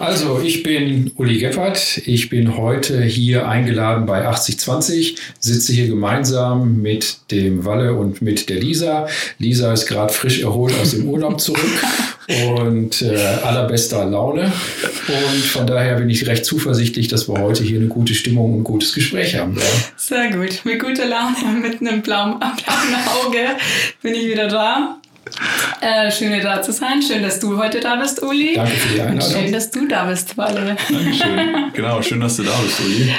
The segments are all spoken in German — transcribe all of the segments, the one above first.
Also, ich bin Uli Geppert. Ich bin heute hier eingeladen bei 8020, sitze hier gemeinsam mit dem Walle und mit der Lisa. Lisa ist gerade frisch erholt aus dem Urlaub zurück und äh, allerbester Laune. Und von daher bin ich recht zuversichtlich, dass wir heute hier eine gute Stimmung und ein gutes Gespräch haben werden. Sehr gut. Mit guter Laune, mit einem blauen, blauen Auge bin ich wieder da. Äh, schön, da zu sein. Schön, dass du heute da bist, Uli. Danke für die Einladung. Und schön, dass du da bist, Walle. Dankeschön. Genau, schön, dass du da bist, Uli.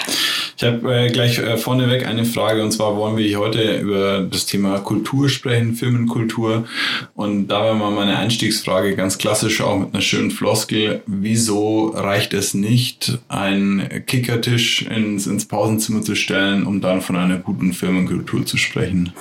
Ich habe äh, gleich äh, vorneweg eine Frage und zwar wollen wir heute über das Thema Kultur sprechen, Firmenkultur. Und da wäre mal meine Einstiegsfrage ganz klassisch auch mit einer schönen Floskel. Wieso reicht es nicht, einen Kickertisch ins, ins Pausenzimmer zu stellen, um dann von einer guten Firmenkultur zu sprechen?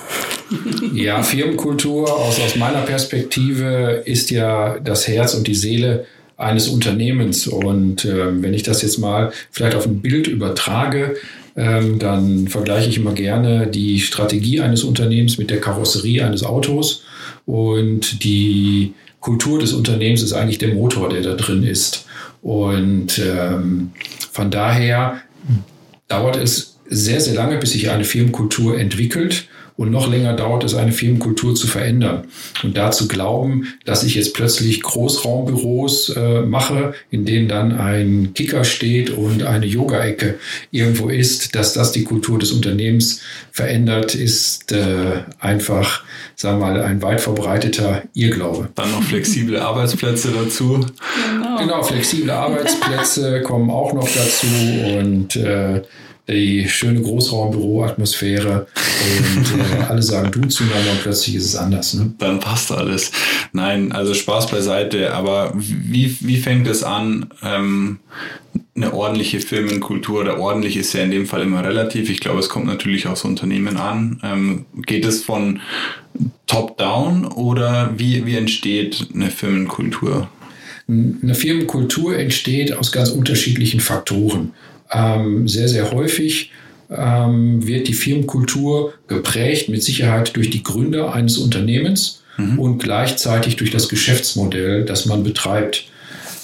Ja, Firmenkultur aus, aus meiner Perspektive ist ja das Herz und die Seele eines Unternehmens. Und äh, wenn ich das jetzt mal vielleicht auf ein Bild übertrage, ähm, dann vergleiche ich immer gerne die Strategie eines Unternehmens mit der Karosserie eines Autos. Und die Kultur des Unternehmens ist eigentlich der Motor, der da drin ist. Und ähm, von daher dauert es sehr, sehr lange, bis sich eine Firmenkultur entwickelt. Und noch länger dauert es, eine Firmenkultur zu verändern. Und dazu glauben, dass ich jetzt plötzlich Großraumbüros äh, mache, in denen dann ein Kicker steht und eine Yoga-Ecke irgendwo ist, dass das die Kultur des Unternehmens verändert, ist äh, einfach, sagen wir mal, ein weit verbreiteter Irrglaube. Dann noch flexible Arbeitsplätze dazu. Genau, genau flexible Arbeitsplätze kommen auch noch dazu und äh, die schöne Großraumbüro-Atmosphäre und äh, alle sagen du zueinander und plötzlich ist es anders. Ne? Dann passt alles. Nein, also Spaß beiseite, aber wie, wie fängt es an, ähm, eine ordentliche Firmenkultur oder ordentlich ist ja in dem Fall immer relativ. Ich glaube, es kommt natürlich aufs Unternehmen an. Ähm, geht es von top-down oder wie, wie entsteht eine Firmenkultur? Eine Firmenkultur entsteht aus ganz unterschiedlichen Faktoren. Ähm, sehr, sehr häufig ähm, wird die Firmenkultur geprägt mit Sicherheit durch die Gründer eines Unternehmens mhm. und gleichzeitig durch das Geschäftsmodell, das man betreibt.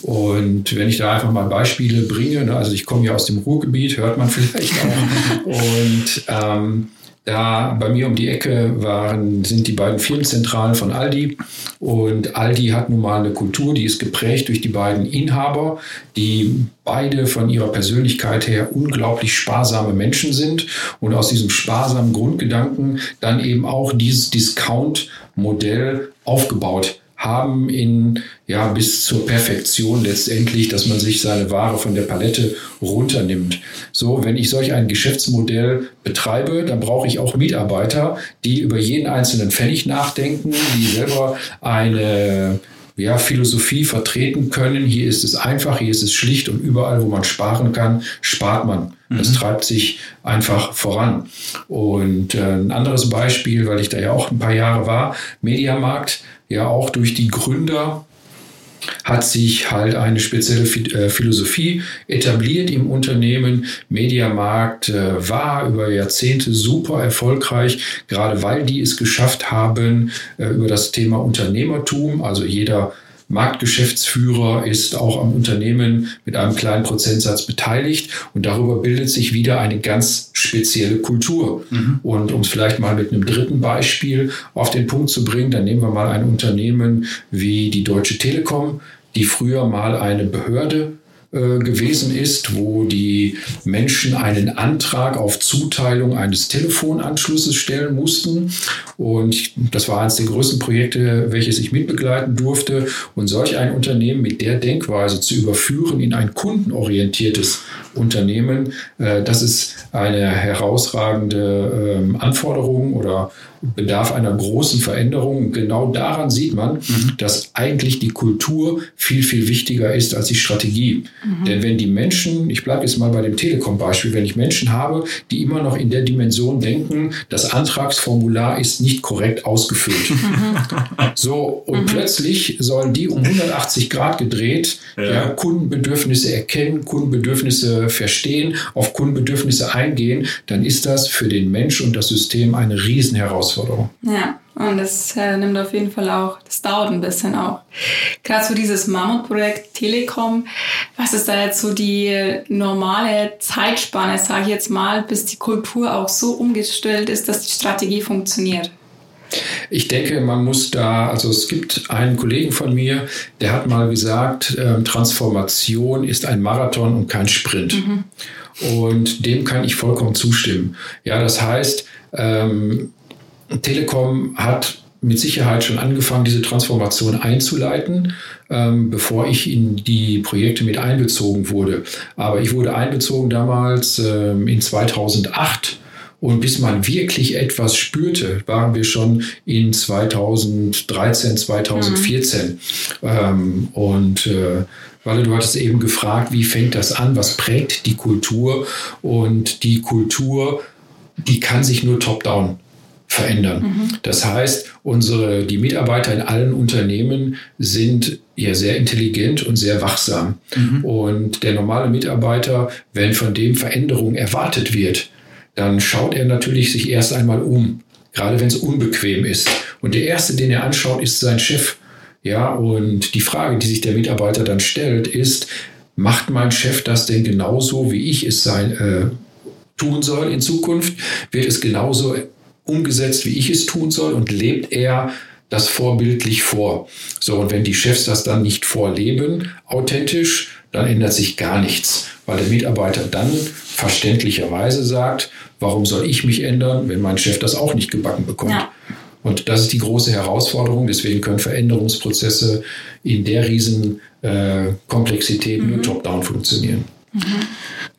Und wenn ich da einfach mal Beispiele bringe, ne, also ich komme ja aus dem Ruhrgebiet, hört man vielleicht auch. und ähm, da bei mir um die Ecke waren, sind die beiden Firmenzentralen von Aldi. Und Aldi hat nun mal eine Kultur, die ist geprägt durch die beiden Inhaber, die beide von ihrer Persönlichkeit her unglaublich sparsame Menschen sind und aus diesem sparsamen Grundgedanken dann eben auch dieses Discount-Modell aufgebaut haben in ja bis zur Perfektion letztendlich, dass man sich seine Ware von der Palette runternimmt. So, wenn ich solch ein Geschäftsmodell betreibe, dann brauche ich auch Mitarbeiter, die über jeden einzelnen Pfennig nachdenken, die selber eine ja, Philosophie vertreten können. Hier ist es einfach, hier ist es schlicht und überall, wo man sparen kann, spart man. Das mhm. treibt sich einfach voran. Und äh, ein anderes Beispiel, weil ich da ja auch ein paar Jahre war, Mediamarkt, ja auch durch die Gründer hat sich halt eine spezielle äh, Philosophie etabliert im Unternehmen. Mediamarkt äh, war über Jahrzehnte super erfolgreich, gerade weil die es geschafft haben, äh, über das Thema Unternehmertum, also jeder Marktgeschäftsführer ist auch am Unternehmen mit einem kleinen Prozentsatz beteiligt und darüber bildet sich wieder eine ganz spezielle Kultur. Mhm. Und um es vielleicht mal mit einem dritten Beispiel auf den Punkt zu bringen, dann nehmen wir mal ein Unternehmen wie die Deutsche Telekom, die früher mal eine Behörde gewesen ist, wo die Menschen einen Antrag auf Zuteilung eines Telefonanschlusses stellen mussten. Und das war eines der größten Projekte, welches ich mitbegleiten durfte. Und solch ein Unternehmen mit der Denkweise zu überführen in ein kundenorientiertes Unternehmen, äh, das ist eine herausragende ähm, Anforderung oder bedarf einer großen Veränderung. Genau daran sieht man, mhm. dass eigentlich die Kultur viel, viel wichtiger ist als die Strategie. Mhm. Denn wenn die Menschen, ich bleibe jetzt mal bei dem Telekom-Beispiel, wenn ich Menschen habe, die immer noch in der Dimension denken, das Antragsformular ist nicht korrekt ausgefüllt. Mhm. So, und mhm. plötzlich sollen die um 180 Grad gedreht ja. Ja, Kundenbedürfnisse erkennen, Kundenbedürfnisse verstehen, auf Kundenbedürfnisse eingehen, dann ist das für den Mensch und das System eine Riesenherausforderung. Ja. Und das äh, nimmt auf jeden Fall auch, das dauert ein bisschen auch. Gerade so dieses Mammutprojekt Telekom, was ist da jetzt so die normale Zeitspanne, sage ich jetzt mal, bis die Kultur auch so umgestellt ist, dass die Strategie funktioniert? Ich denke, man muss da, also es gibt einen Kollegen von mir, der hat mal gesagt, äh, Transformation ist ein Marathon und kein Sprint. Mhm. Und dem kann ich vollkommen zustimmen. Ja, das heißt, ähm, Telekom hat mit Sicherheit schon angefangen, diese Transformation einzuleiten, ähm, bevor ich in die Projekte mit einbezogen wurde. Aber ich wurde einbezogen damals ähm, in 2008 und bis man wirklich etwas spürte, waren wir schon in 2013, 2014. Mhm. Ähm, und äh, weil du hattest eben gefragt, wie fängt das an, was prägt die Kultur? Und die Kultur, die kann sich nur top-down verändern. Mhm. Das heißt, unsere, die Mitarbeiter in allen Unternehmen sind ja sehr intelligent und sehr wachsam. Mhm. Und der normale Mitarbeiter, wenn von dem Veränderung erwartet wird, dann schaut er natürlich sich erst einmal um, gerade wenn es unbequem ist. Und der erste, den er anschaut, ist sein Chef. Ja, und die Frage, die sich der Mitarbeiter dann stellt, ist, macht mein Chef das denn genauso, wie ich es sein, äh, tun soll in Zukunft? Wird es genauso umgesetzt, wie ich es tun soll? Und lebt er das vorbildlich vor? So, und wenn die Chefs das dann nicht vorleben, authentisch, dann ändert sich gar nichts, weil der Mitarbeiter dann verständlicherweise sagt, warum soll ich mich ändern, wenn mein Chef das auch nicht gebacken bekommt? Ja. Und das ist die große Herausforderung. Deswegen können Veränderungsprozesse in der riesen äh, Komplexität mhm. nur top-down funktionieren. Mhm.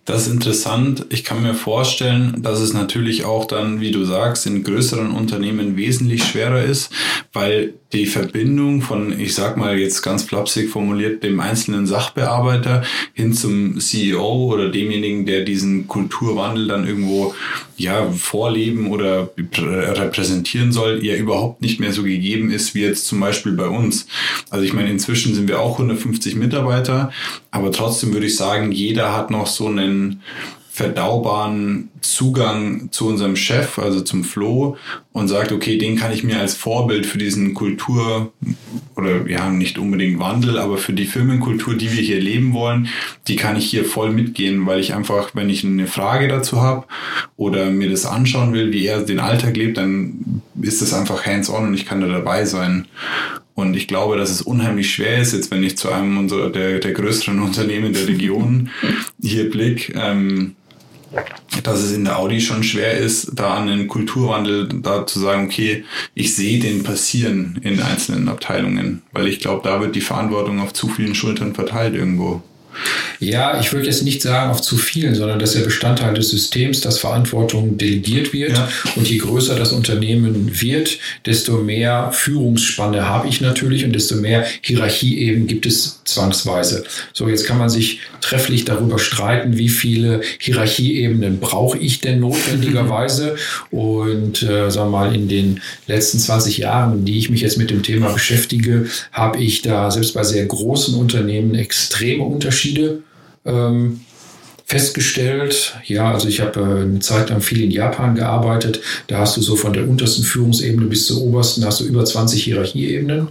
Das ist interessant. Ich kann mir vorstellen, dass es natürlich auch dann, wie du sagst, in größeren Unternehmen wesentlich schwerer ist, weil die Verbindung von, ich sag mal jetzt ganz flapsig formuliert, dem einzelnen Sachbearbeiter hin zum CEO oder demjenigen, der diesen Kulturwandel dann irgendwo ja vorleben oder repräsentieren soll, ja überhaupt nicht mehr so gegeben ist wie jetzt zum Beispiel bei uns. Also ich meine, inzwischen sind wir auch 150 Mitarbeiter, aber trotzdem würde ich sagen, jeder hat noch so einen verdaubaren Zugang zu unserem Chef, also zum Flo, und sagt, okay, den kann ich mir als Vorbild für diesen Kultur oder ja, nicht unbedingt Wandel, aber für die Firmenkultur, die wir hier leben wollen, die kann ich hier voll mitgehen, weil ich einfach, wenn ich eine Frage dazu habe oder mir das anschauen will, wie er den Alltag lebt, dann ist das einfach hands-on und ich kann da dabei sein. Und ich glaube, dass es unheimlich schwer ist, jetzt wenn ich zu einem unserer der, der größeren Unternehmen der Region hier blick, ähm, dass es in der Audi schon schwer ist, da an den Kulturwandel da zu sagen, okay, ich sehe den passieren in einzelnen Abteilungen, weil ich glaube, da wird die Verantwortung auf zu vielen Schultern verteilt irgendwo. Ja, ich würde jetzt nicht sagen auf zu vielen, sondern dass der Bestandteil des Systems, dass Verantwortung delegiert wird. Ja. Und je größer das Unternehmen wird, desto mehr Führungsspanne habe ich natürlich und desto mehr Hierarchie eben gibt es zwangsweise. So, jetzt kann man sich trefflich darüber streiten, wie viele Hierarchieebenen brauche ich denn notwendigerweise. und äh, sagen wir mal, in den letzten 20 Jahren, die ich mich jetzt mit dem Thema beschäftige, habe ich da selbst bei sehr großen Unternehmen extreme Unterschiede Unterschiede ähm, festgestellt. Ja, also ich habe äh, eine Zeit lang viel in Japan gearbeitet. Da hast du so von der untersten Führungsebene bis zur obersten hast du über 20 Hierarchieebenen.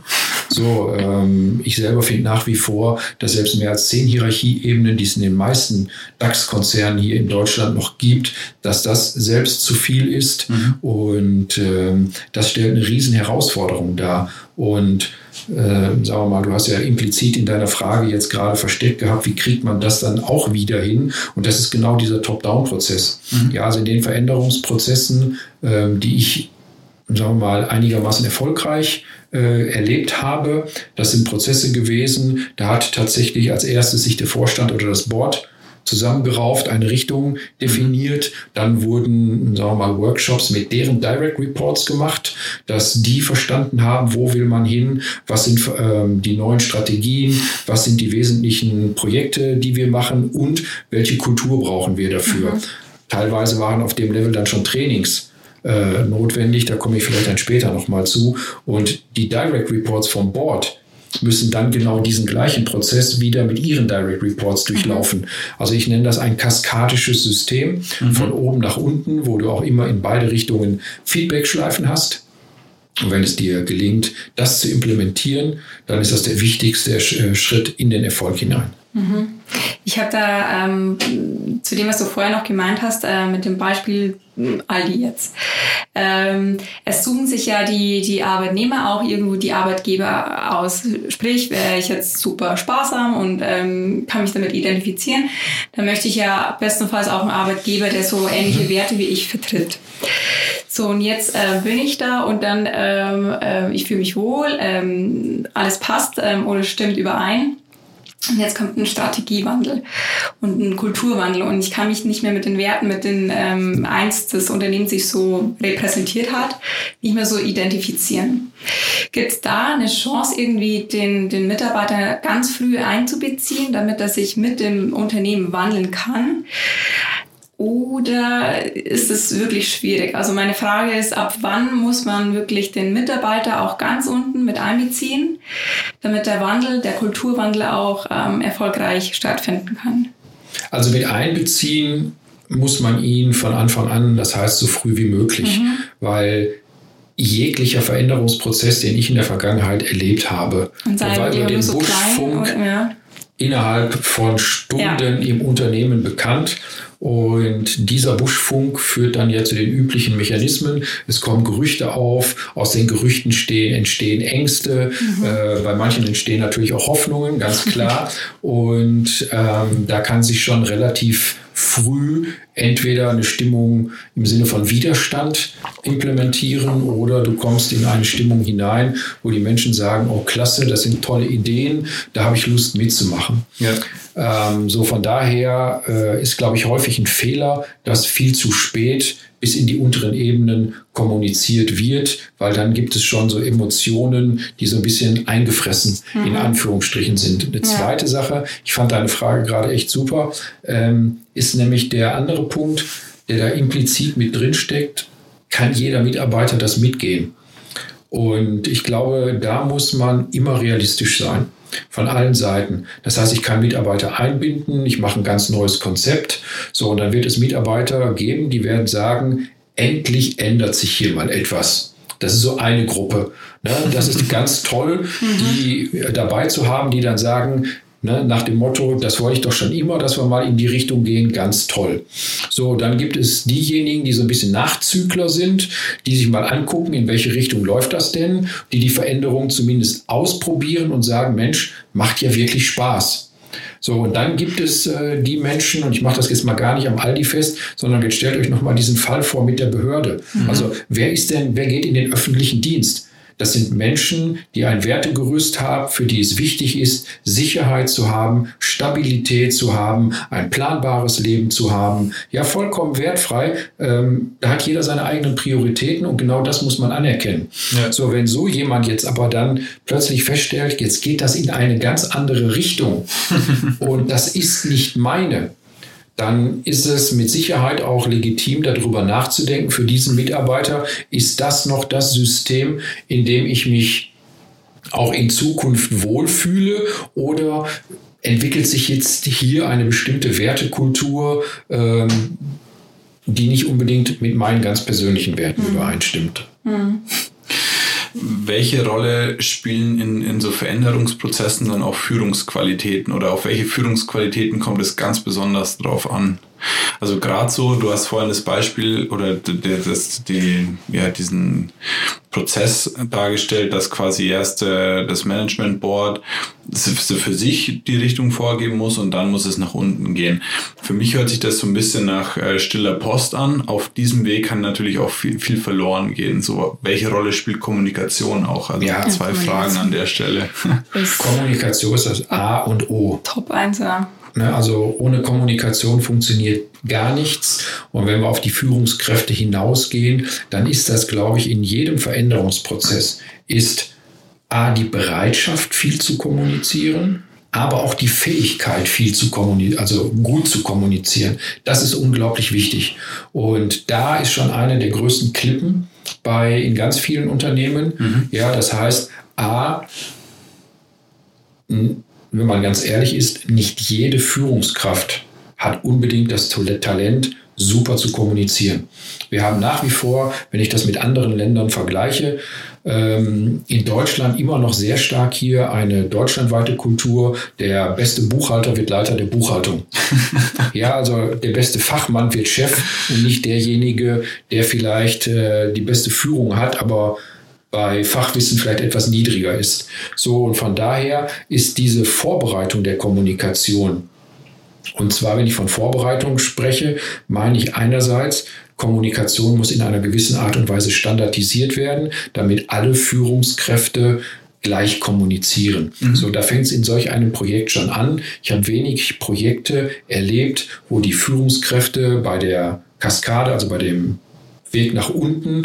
So, ähm, ich selber finde nach wie vor, dass selbst mehr als zehn Hierarchieebenen, die es in den meisten DAX-Konzernen hier in Deutschland noch gibt, dass das selbst zu viel ist. Mhm. Und ähm, das stellt eine riesen Herausforderung dar. Und äh, sagen wir mal, du hast ja implizit in deiner Frage jetzt gerade versteckt gehabt, wie kriegt man das dann auch wieder hin? Und das ist genau dieser Top-Down-Prozess. Mhm. Ja, also in den Veränderungsprozessen, äh, die ich sagen wir mal, einigermaßen erfolgreich äh, erlebt habe. Das sind Prozesse gewesen. Da hat tatsächlich als erstes sich der Vorstand oder das Board zusammengerauft, eine Richtung definiert. Dann wurden, sagen wir mal, Workshops mit deren Direct Reports gemacht, dass die verstanden haben, wo will man hin, was sind ähm, die neuen Strategien, was sind die wesentlichen Projekte, die wir machen und welche Kultur brauchen wir dafür. Mhm. Teilweise waren auf dem Level dann schon Trainings äh, notwendig, da komme ich vielleicht dann später nochmal zu. Und die Direct Reports vom Board, müssen dann genau diesen gleichen Prozess wieder mit ihren Direct Reports durchlaufen. Also ich nenne das ein kaskadisches System mhm. von oben nach unten, wo du auch immer in beide Richtungen Feedback-Schleifen hast. Und wenn es dir gelingt, das zu implementieren, dann ist das der wichtigste äh, Schritt in den Erfolg hinein. Ich habe da ähm, zu dem, was du vorher noch gemeint hast, äh, mit dem Beispiel hm, Aldi jetzt. Ähm, es suchen sich ja die, die Arbeitnehmer auch irgendwo die Arbeitgeber aus. Sprich, wäre ich jetzt super sparsam und ähm, kann mich damit identifizieren, dann möchte ich ja bestenfalls auch einen Arbeitgeber, der so ähnliche. Werte wie ich vertritt. So, und jetzt äh, bin ich da und dann, ähm, äh, ich fühle mich wohl, ähm, alles passt ähm, oder stimmt überein. Und jetzt kommt ein Strategiewandel und ein Kulturwandel und ich kann mich nicht mehr mit den Werten, mit den ähm, einst das Unternehmen sich so repräsentiert hat, nicht mehr so identifizieren. Gibt es da eine Chance, irgendwie den, den Mitarbeiter ganz früh einzubeziehen, damit er sich mit dem Unternehmen wandeln kann? Oder ist es wirklich schwierig? Also meine Frage ist, ab wann muss man wirklich den Mitarbeiter auch ganz unten mit einbeziehen, damit der Wandel, der Kulturwandel auch ähm, erfolgreich stattfinden kann? Also mit einbeziehen muss man ihn von Anfang an, das heißt so früh wie möglich, mhm. weil jeglicher Veränderungsprozess, den ich in der Vergangenheit erlebt habe, war über den so Buschfunk ja. innerhalb von Stunden ja. im Unternehmen bekannt und dieser Buschfunk führt dann ja zu den üblichen Mechanismen. Es kommen Gerüchte auf, aus den Gerüchten stehen, entstehen Ängste, mhm. äh, bei manchen entstehen natürlich auch Hoffnungen, ganz klar. Und ähm, da kann sich schon relativ früh entweder eine Stimmung im Sinne von Widerstand implementieren oder du kommst in eine Stimmung hinein, wo die Menschen sagen, oh klasse, das sind tolle Ideen, da habe ich Lust mitzumachen. Ja. Ähm, so von daher äh, ist, glaube ich, häufig ein Fehler, dass viel zu spät bis in die unteren Ebenen kommuniziert wird, weil dann gibt es schon so Emotionen, die so ein bisschen eingefressen mhm. in Anführungsstrichen sind. Eine zweite ja. Sache, ich fand deine Frage gerade echt super, ähm, ist nämlich der andere Punkt, der da implizit mit drin steckt, kann jeder Mitarbeiter das mitgehen. Und ich glaube, da muss man immer realistisch sein von allen Seiten. Das heißt, ich kann Mitarbeiter einbinden, ich mache ein ganz neues Konzept. So, und dann wird es Mitarbeiter geben, die werden sagen, endlich ändert sich hier mal etwas. Das ist so eine Gruppe. Ne? Das ist ganz toll, die dabei zu haben, die dann sagen, Ne, nach dem Motto, das wollte ich doch schon immer, dass wir mal in die Richtung gehen, ganz toll. So, dann gibt es diejenigen, die so ein bisschen Nachzügler sind, die sich mal angucken, in welche Richtung läuft das denn, die die Veränderung zumindest ausprobieren und sagen, Mensch, macht ja wirklich Spaß. So, und dann gibt es äh, die Menschen, und ich mache das jetzt mal gar nicht am Aldi fest, sondern jetzt stellt euch nochmal diesen Fall vor mit der Behörde. Mhm. Also, wer ist denn, wer geht in den öffentlichen Dienst? Das sind Menschen, die ein Wertegerüst haben, für die es wichtig ist, Sicherheit zu haben, Stabilität zu haben, ein planbares Leben zu haben. Ja, vollkommen wertfrei. Ähm, da hat jeder seine eigenen Prioritäten und genau das muss man anerkennen. Ja. So, wenn so jemand jetzt aber dann plötzlich feststellt, jetzt geht das in eine ganz andere Richtung und das ist nicht meine, dann ist es mit Sicherheit auch legitim, darüber nachzudenken, für diesen Mitarbeiter ist das noch das System, in dem ich mich auch in Zukunft wohlfühle oder entwickelt sich jetzt hier eine bestimmte Wertekultur, ähm, die nicht unbedingt mit meinen ganz persönlichen Werten mhm. übereinstimmt. Mhm. Welche Rolle spielen in, in so Veränderungsprozessen dann auch Führungsqualitäten oder auf welche Führungsqualitäten kommt es ganz besonders drauf an? Also gerade so, du hast vorhin das Beispiel oder das, die, ja, diesen Prozess dargestellt, dass quasi erst äh, das Management Board für sich die Richtung vorgeben muss und dann muss es nach unten gehen. Für mich hört sich das so ein bisschen nach äh, stiller Post an. Auf diesem Weg kann natürlich auch viel, viel verloren gehen. So, welche Rolle spielt Kommunikation auch? Also ja, zwei Fragen an der Stelle. Kommunikation ist das A und O. Top 1, ja. Ne, also ohne Kommunikation funktioniert gar nichts. Und wenn wir auf die Führungskräfte hinausgehen, dann ist das, glaube ich, in jedem Veränderungsprozess ist A, die Bereitschaft, viel zu kommunizieren, aber auch die Fähigkeit, viel zu kommunizieren, also gut zu kommunizieren. Das ist unglaublich wichtig. Und da ist schon eine der größten Klippen bei in ganz vielen Unternehmen. Mhm. Ja, das heißt, A, wenn man ganz ehrlich ist, nicht jede Führungskraft hat unbedingt das Talent, super zu kommunizieren. Wir haben nach wie vor, wenn ich das mit anderen Ländern vergleiche, ähm, in Deutschland immer noch sehr stark hier eine deutschlandweite Kultur. Der beste Buchhalter wird Leiter der Buchhaltung. ja, also der beste Fachmann wird Chef und nicht derjenige, der vielleicht äh, die beste Führung hat, aber bei Fachwissen vielleicht etwas niedriger ist. So, und von daher ist diese Vorbereitung der Kommunikation, und zwar, wenn ich von Vorbereitung spreche, meine ich einerseits, Kommunikation muss in einer gewissen Art und Weise standardisiert werden, damit alle Führungskräfte gleich kommunizieren. Mhm. So, da fängt es in solch einem Projekt schon an. Ich habe wenig Projekte erlebt, wo die Führungskräfte bei der Kaskade, also bei dem Weg nach unten,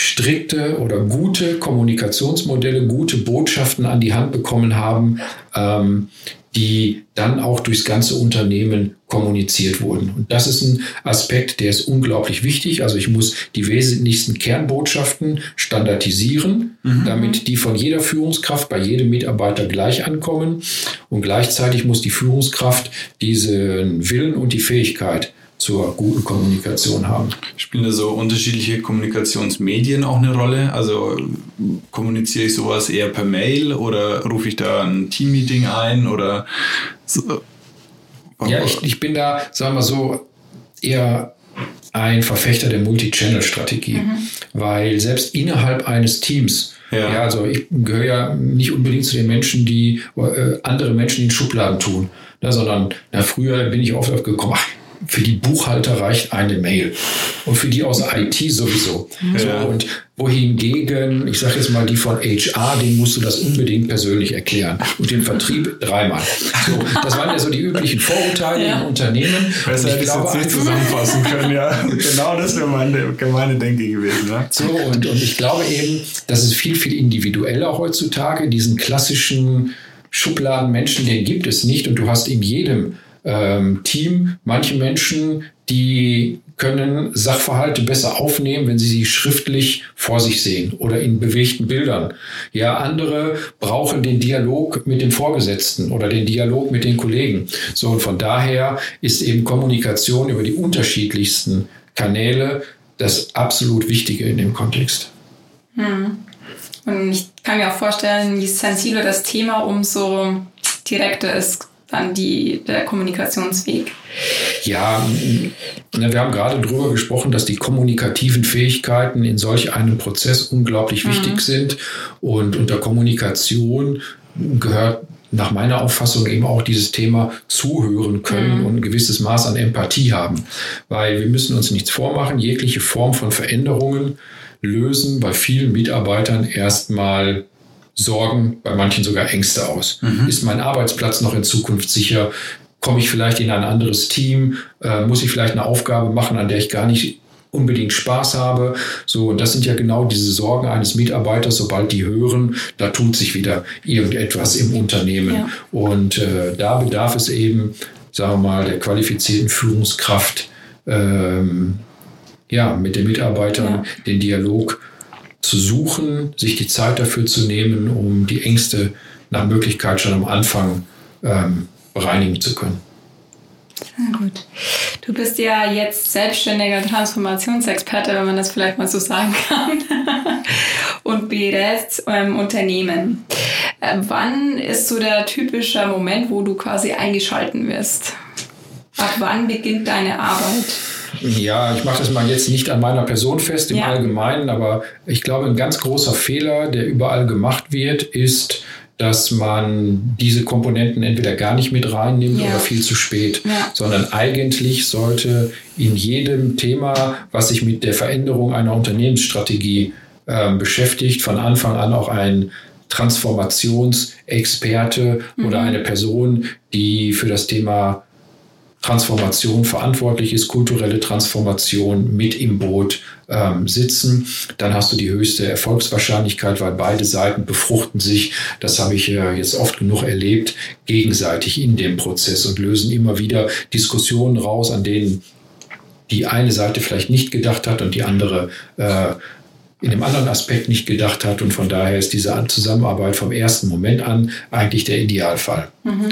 strikte oder gute Kommunikationsmodelle, gute Botschaften an die Hand bekommen haben, ähm, die dann auch durchs ganze Unternehmen kommuniziert wurden. Und das ist ein Aspekt, der ist unglaublich wichtig. Also ich muss die wesentlichsten Kernbotschaften standardisieren, mhm. damit die von jeder Führungskraft bei jedem Mitarbeiter gleich ankommen. Und gleichzeitig muss die Führungskraft diesen Willen und die Fähigkeit zur guten Kommunikation haben. Spielen da so unterschiedliche Kommunikationsmedien auch eine Rolle? Also kommuniziere ich sowas eher per Mail oder rufe ich da ein Teammeeting ein oder so? Ja, ich, ich bin da, sagen wir so, eher ein Verfechter der Multi-Channel-Strategie, mhm. weil selbst innerhalb eines Teams ja. ja. also ich gehöre ja nicht unbedingt zu den Menschen, die äh, andere Menschen in Schubladen tun, ne, sondern na, früher bin ich oft aufgekommen, ach, für die Buchhalter reicht eine Mail und für die aus IT sowieso. Ja. So, und wohingegen, ich sage jetzt mal, die von HR, denen musst du das unbedingt persönlich erklären und den Vertrieb dreimal. So, das waren ja so die üblichen Vorurteile ja. im Unternehmen. Besser hätte ich es nicht zusammenfassen können, ja. genau das wäre meine gemeine Denke gewesen. Ne? So, und, und ich glaube eben, das ist viel, viel individueller heutzutage. Diesen klassischen Schubladenmenschen, den gibt es nicht und du hast in jedem ähm, Team. Manche Menschen, die können Sachverhalte besser aufnehmen, wenn sie sie schriftlich vor sich sehen oder in bewegten Bildern. Ja, andere brauchen den Dialog mit dem Vorgesetzten oder den Dialog mit den Kollegen. So, und von daher ist eben Kommunikation über die unterschiedlichsten Kanäle das absolut Wichtige in dem Kontext. Hm. Und ich kann mir auch vorstellen, je sensibler das Thema, umso direkter ist dann die, der Kommunikationsweg? Ja, wir haben gerade darüber gesprochen, dass die kommunikativen Fähigkeiten in solch einem Prozess unglaublich mhm. wichtig sind. Und unter Kommunikation gehört nach meiner Auffassung eben auch dieses Thema zuhören können mhm. und ein gewisses Maß an Empathie haben. Weil wir müssen uns nichts vormachen, jegliche Form von Veränderungen lösen bei vielen Mitarbeitern erstmal Sorgen, bei manchen sogar Ängste aus. Mhm. Ist mein Arbeitsplatz noch in Zukunft sicher? Komme ich vielleicht in ein anderes Team? Äh, muss ich vielleicht eine Aufgabe machen, an der ich gar nicht unbedingt Spaß habe. So, und das sind ja genau diese Sorgen eines Mitarbeiters, sobald die hören, da tut sich wieder irgendetwas im Unternehmen. Ja. Und äh, da bedarf es eben, sagen wir mal, der qualifizierten Führungskraft, ähm, ja, mit den Mitarbeitern ja. den Dialog zu suchen, sich die Zeit dafür zu nehmen, um die Ängste nach Möglichkeit schon am Anfang ähm, bereinigen zu können. Sehr gut. Du bist ja jetzt selbstständiger Transformationsexperte, wenn man das vielleicht mal so sagen kann, und berätst ähm, Unternehmen. Äh, wann ist so der typische Moment, wo du quasi eingeschalten wirst? Ab wann beginnt deine Arbeit? Ja, ich mache das mal jetzt nicht an meiner Person fest im ja. Allgemeinen, aber ich glaube, ein ganz großer Fehler, der überall gemacht wird, ist, dass man diese Komponenten entweder gar nicht mit reinnimmt ja. oder viel zu spät, ja. sondern eigentlich sollte in jedem Thema, was sich mit der Veränderung einer Unternehmensstrategie äh, beschäftigt, von Anfang an auch ein Transformationsexperte mhm. oder eine Person, die für das Thema Transformation verantwortlich ist, kulturelle Transformation mit im Boot ähm, sitzen, dann hast du die höchste Erfolgswahrscheinlichkeit, weil beide Seiten befruchten sich, das habe ich äh, jetzt oft genug erlebt, gegenseitig in dem Prozess und lösen immer wieder Diskussionen raus, an denen die eine Seite vielleicht nicht gedacht hat und die andere äh, in dem anderen Aspekt nicht gedacht hat. Und von daher ist diese Zusammenarbeit vom ersten Moment an eigentlich der Idealfall. Mhm.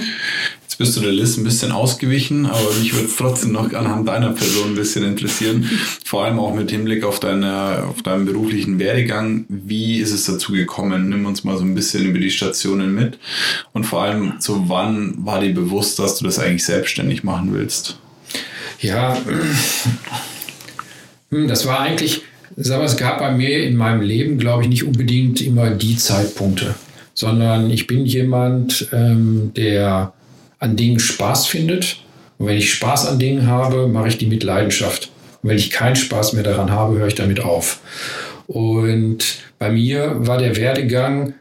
Jetzt bist du der List ein bisschen ausgewichen, aber mich würde es trotzdem noch anhand deiner Person ein bisschen interessieren. Vor allem auch mit Hinblick auf, deine, auf deinen beruflichen Werdegang. Wie ist es dazu gekommen? Nimm uns mal so ein bisschen über die Stationen mit. Und vor allem, so wann war dir bewusst, dass du das eigentlich selbstständig machen willst? Ja, hm, das war eigentlich aber es gab bei mir in meinem Leben, glaube ich, nicht unbedingt immer die Zeitpunkte, sondern ich bin jemand, ähm, der an Dingen Spaß findet. Und wenn ich Spaß an Dingen habe, mache ich die mit Leidenschaft. Und wenn ich keinen Spaß mehr daran habe, höre ich damit auf. Und bei mir war der Werdegang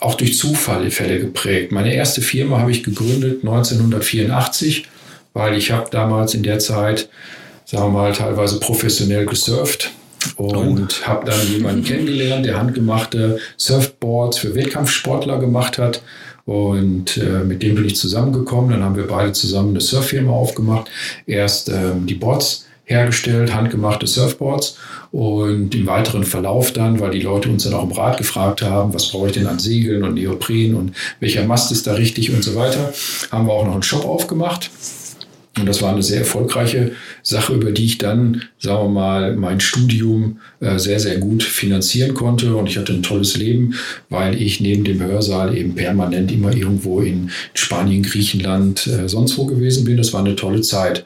auch durch Zufälle geprägt. Meine erste Firma habe ich gegründet 1984, weil ich habe damals in der Zeit, sagen wir mal, teilweise professionell gesurft und oh. habe dann jemanden kennengelernt, der handgemachte Surfboards für Wettkampfsportler gemacht hat. Und äh, mit dem bin ich zusammengekommen. Dann haben wir beide zusammen eine Surffirma aufgemacht. Erst ähm, die Boards hergestellt, handgemachte Surfboards. Und im weiteren Verlauf dann, weil die Leute uns dann auch im Rat gefragt haben, was brauche ich denn an Segeln und Neopren und welcher Mast ist da richtig und so weiter, haben wir auch noch einen Shop aufgemacht. Und das war eine sehr erfolgreiche Sache, über die ich dann, sagen wir mal, mein Studium äh, sehr, sehr gut finanzieren konnte. Und ich hatte ein tolles Leben, weil ich neben dem Hörsaal eben permanent immer irgendwo in Spanien, Griechenland, äh, sonst wo gewesen bin. Das war eine tolle Zeit.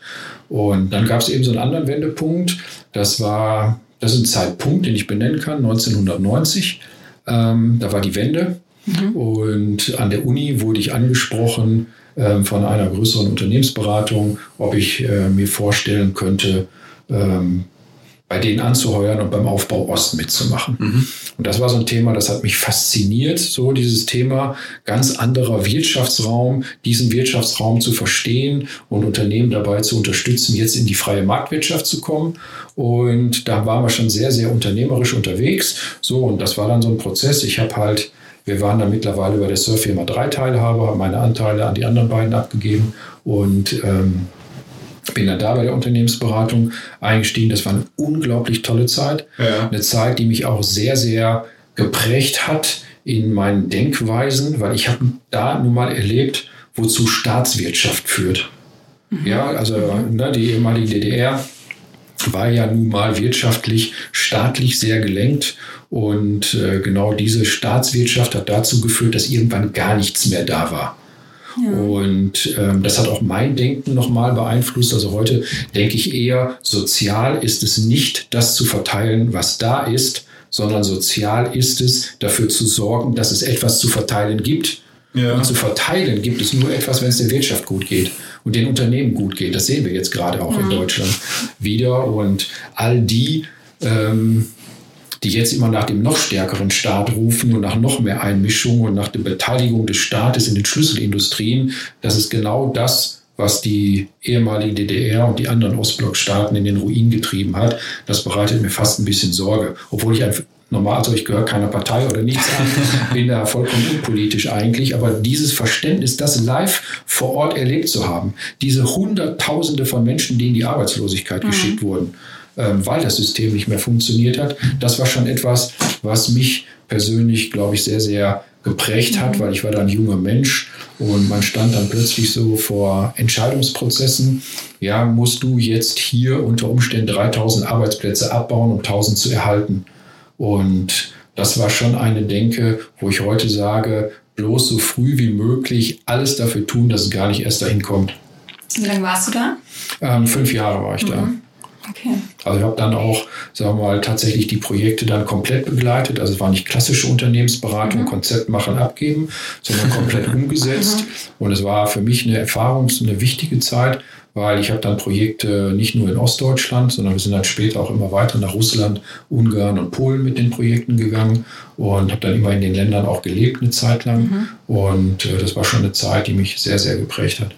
Und dann gab es eben so einen anderen Wendepunkt. Das war, das ist ein Zeitpunkt, den ich benennen kann, 1990. Ähm, da war die Wende. Mhm. Und an der Uni wurde ich angesprochen, ähm, von einer größeren Unternehmensberatung, ob ich äh, mir vorstellen könnte, ähm, bei denen anzuheuern und beim Aufbau Ost mitzumachen. Mhm. Und das war so ein Thema, das hat mich fasziniert, so dieses Thema ganz anderer Wirtschaftsraum, diesen Wirtschaftsraum zu verstehen und Unternehmen dabei zu unterstützen, jetzt in die freie Marktwirtschaft zu kommen. Und da waren wir schon sehr, sehr unternehmerisch unterwegs. So, und das war dann so ein Prozess. Ich habe halt wir waren dann mittlerweile bei der Surffirma drei Teilhaber, haben meine Anteile an die anderen beiden abgegeben und ähm, bin dann da bei der Unternehmensberatung eingestiegen. Das war eine unglaublich tolle Zeit. Ja. Eine Zeit, die mich auch sehr, sehr geprägt hat in meinen Denkweisen, weil ich habe da nun mal erlebt, wozu Staatswirtschaft führt. Mhm. Ja, also ne, die ehemalige DDR war ja nun mal wirtschaftlich, staatlich sehr gelenkt. Und äh, genau diese Staatswirtschaft hat dazu geführt, dass irgendwann gar nichts mehr da war. Ja. Und ähm, das hat auch mein Denken nochmal beeinflusst. Also heute denke ich eher, sozial ist es nicht, das zu verteilen, was da ist, sondern sozial ist es, dafür zu sorgen, dass es etwas zu verteilen gibt. Ja. Und zu verteilen gibt es nur etwas, wenn es der Wirtschaft gut geht und den Unternehmen gut geht. Das sehen wir jetzt gerade auch mhm. in Deutschland wieder. Und all die, ähm, die jetzt immer nach dem noch stärkeren Staat rufen und nach noch mehr Einmischung und nach der Beteiligung des Staates in den Schlüsselindustrien, das ist genau das, was die ehemalige DDR und die anderen Ostblockstaaten in den Ruin getrieben hat. Das bereitet mir fast ein bisschen Sorge, obwohl ich ein normal, also ich gehöre keiner Partei oder nichts an, bin da vollkommen unpolitisch eigentlich, aber dieses Verständnis, das live vor Ort erlebt zu haben, diese Hunderttausende von Menschen, die in die Arbeitslosigkeit mhm. geschickt wurden, weil das System nicht mehr funktioniert hat, das war schon etwas, was mich persönlich, glaube ich, sehr, sehr geprägt hat, mhm. weil ich war da ein junger Mensch und man stand dann plötzlich so vor Entscheidungsprozessen. Ja, musst du jetzt hier unter Umständen 3000 Arbeitsplätze abbauen, um 1000 zu erhalten? Und das war schon eine Denke, wo ich heute sage, bloß so früh wie möglich alles dafür tun, dass es gar nicht erst dahin kommt. Wie lange warst du da? Ähm, fünf Jahre war ich mhm. da. Okay. Also ich habe dann auch, sagen wir mal, tatsächlich die Projekte dann komplett begleitet. Also es war nicht klassische Unternehmensberatung, mhm. Konzept machen, abgeben, sondern komplett umgesetzt. Mhm. Und es war für mich eine Erfahrung, eine wichtige Zeit, weil ich habe dann Projekte nicht nur in Ostdeutschland, sondern wir sind dann später auch immer weiter nach Russland, Ungarn und Polen mit den Projekten gegangen und habe dann immer in den Ländern auch gelebt eine Zeit lang. Mhm. Und äh, das war schon eine Zeit, die mich sehr, sehr geprägt hat.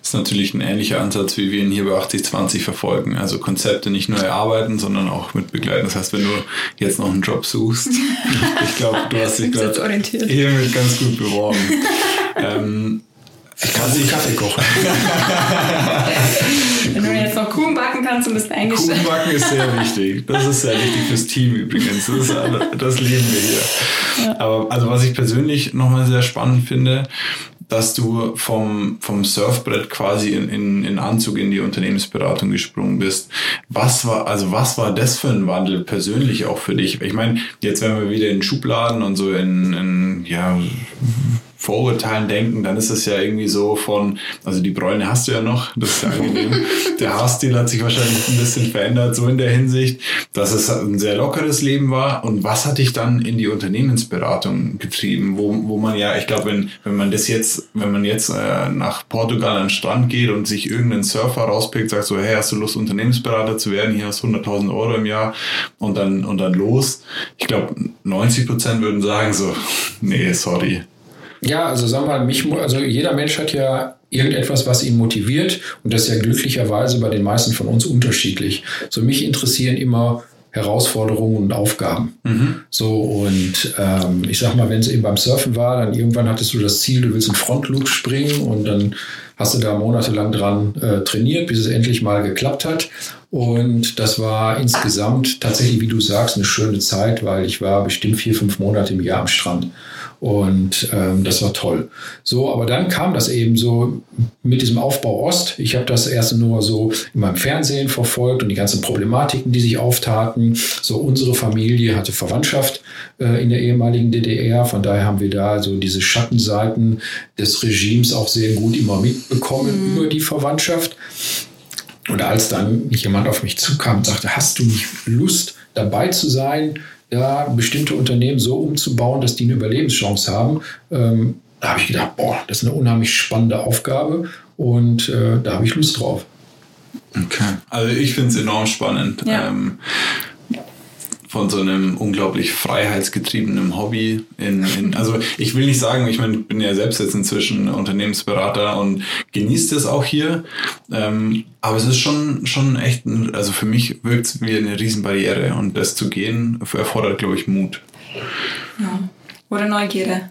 Das ist natürlich ein ähnlicher Ansatz, wie wir ihn hier bei 8020 verfolgen. Also Konzepte nicht nur erarbeiten, sondern auch mit begleiten. Das heißt, wenn du jetzt noch einen Job suchst, ich glaube, du hast dich gerade hiermit ganz gut beworben. ähm, Ich kann sie Kaffee kochen. kannst, bist du eingestellt. Kuchen backen ist sehr wichtig. Das ist sehr wichtig fürs Team übrigens. Das, ist, das lieben wir hier. Ja. Aber also was ich persönlich nochmal sehr spannend finde, dass du vom, vom Surfbrett quasi in, in, in Anzug in die Unternehmensberatung gesprungen bist. Was war, also was war das für ein Wandel persönlich auch für dich? Ich meine, jetzt wenn wir wieder in Schubladen und so in, in ja, Vorurteilen denken, dann ist es ja irgendwie so von, also die Bräune hast du ja noch, das ist ja angenehm. der Haarstil hat sich wahrscheinlich ein bisschen verändert, so in der Hinsicht, dass es ein sehr lockeres Leben war. Und was hat dich dann in die Unternehmensberatung getrieben, wo, wo man ja, ich glaube, wenn, wenn man das jetzt, wenn man jetzt äh, nach Portugal an den Strand geht und sich irgendeinen Surfer rauspickt, sagt so, hey, hast du Lust, Unternehmensberater zu werden? Hier hast du 100.000 Euro im Jahr und dann, und dann los. Ich glaube, 90 Prozent würden sagen so, nee, sorry, ja, also sagen wir mal, mich, also jeder Mensch hat ja irgendetwas, was ihn motiviert und das ist ja glücklicherweise bei den meisten von uns unterschiedlich. So mich interessieren immer Herausforderungen und Aufgaben. Mhm. So und ähm, ich sag mal, wenn es eben beim Surfen war, dann irgendwann hattest du das Ziel, du willst in Frontloop springen und dann hast du da monatelang dran äh, trainiert, bis es endlich mal geklappt hat. Und das war insgesamt tatsächlich, wie du sagst, eine schöne Zeit, weil ich war bestimmt vier, fünf Monate im Jahr am Strand. Und ähm, das war toll. So, aber dann kam das eben so mit diesem Aufbau Ost. Ich habe das erst nur so in meinem Fernsehen verfolgt und die ganzen Problematiken, die sich auftaten. So, unsere Familie hatte Verwandtschaft äh, in der ehemaligen DDR. Von daher haben wir da so diese Schattenseiten des Regimes auch sehr gut immer mitbekommen mhm. über die Verwandtschaft. Und als dann jemand auf mich zukam und sagte, hast du nicht Lust dabei zu sein? Ja, bestimmte Unternehmen so umzubauen, dass die eine Überlebenschance haben. Ähm, da habe ich gedacht, boah, das ist eine unheimlich spannende Aufgabe und äh, da habe ich Lust drauf. Okay. Also ich finde es enorm spannend. Ja. Ähm, von so einem unglaublich freiheitsgetriebenen Hobby. In, in, also ich will nicht sagen, ich meine, ich bin ja selbst jetzt inzwischen Unternehmensberater und genieße das auch hier. Ähm, aber es ist schon, schon echt, ein, also für mich wirkt es wie eine Riesenbarriere und das zu gehen erfordert, glaube ich, Mut. Ja. Oder Neugierde.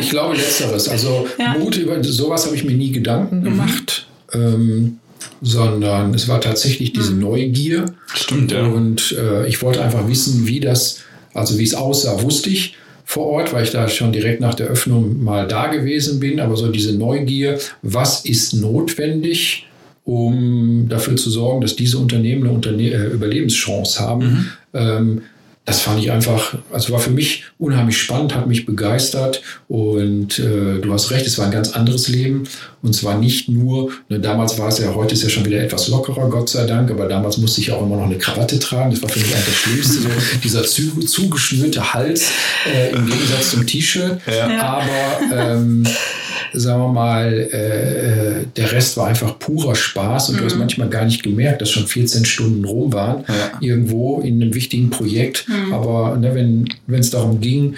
Ich glaube letzteres. Also ja. Mut über sowas habe ich mir nie Gedanken mhm. gemacht. Mhm. Ähm, sondern es war tatsächlich diese mhm. Neugier. Stimmt, ja. Und äh, ich wollte einfach wissen, wie das, also wie es aussah, wusste ich vor Ort, weil ich da schon direkt nach der Öffnung mal da gewesen bin. Aber so diese Neugier, was ist notwendig, um dafür zu sorgen, dass diese Unternehmen eine Unterne äh, Überlebenschance haben. Mhm. Ähm, das fand ich einfach, also war für mich unheimlich spannend, hat mich begeistert. Und äh, du hast recht, es war ein ganz anderes Leben. Und zwar nicht nur, ne, damals war es ja, heute ist ja schon wieder etwas lockerer, Gott sei Dank, aber damals musste ich auch immer noch eine Krawatte tragen, das war für mich eigentlich das Schlimmste, so dieser zu, zugeschnürte Hals äh, im Gegensatz zum T-Shirt, ja. aber ähm, sagen wir mal, äh, der Rest war einfach purer Spaß und mhm. du hast mhm. manchmal gar nicht gemerkt, dass schon 14 Stunden rum waren, ja. irgendwo in einem wichtigen Projekt. Mhm. Aber ne, wenn es darum ging,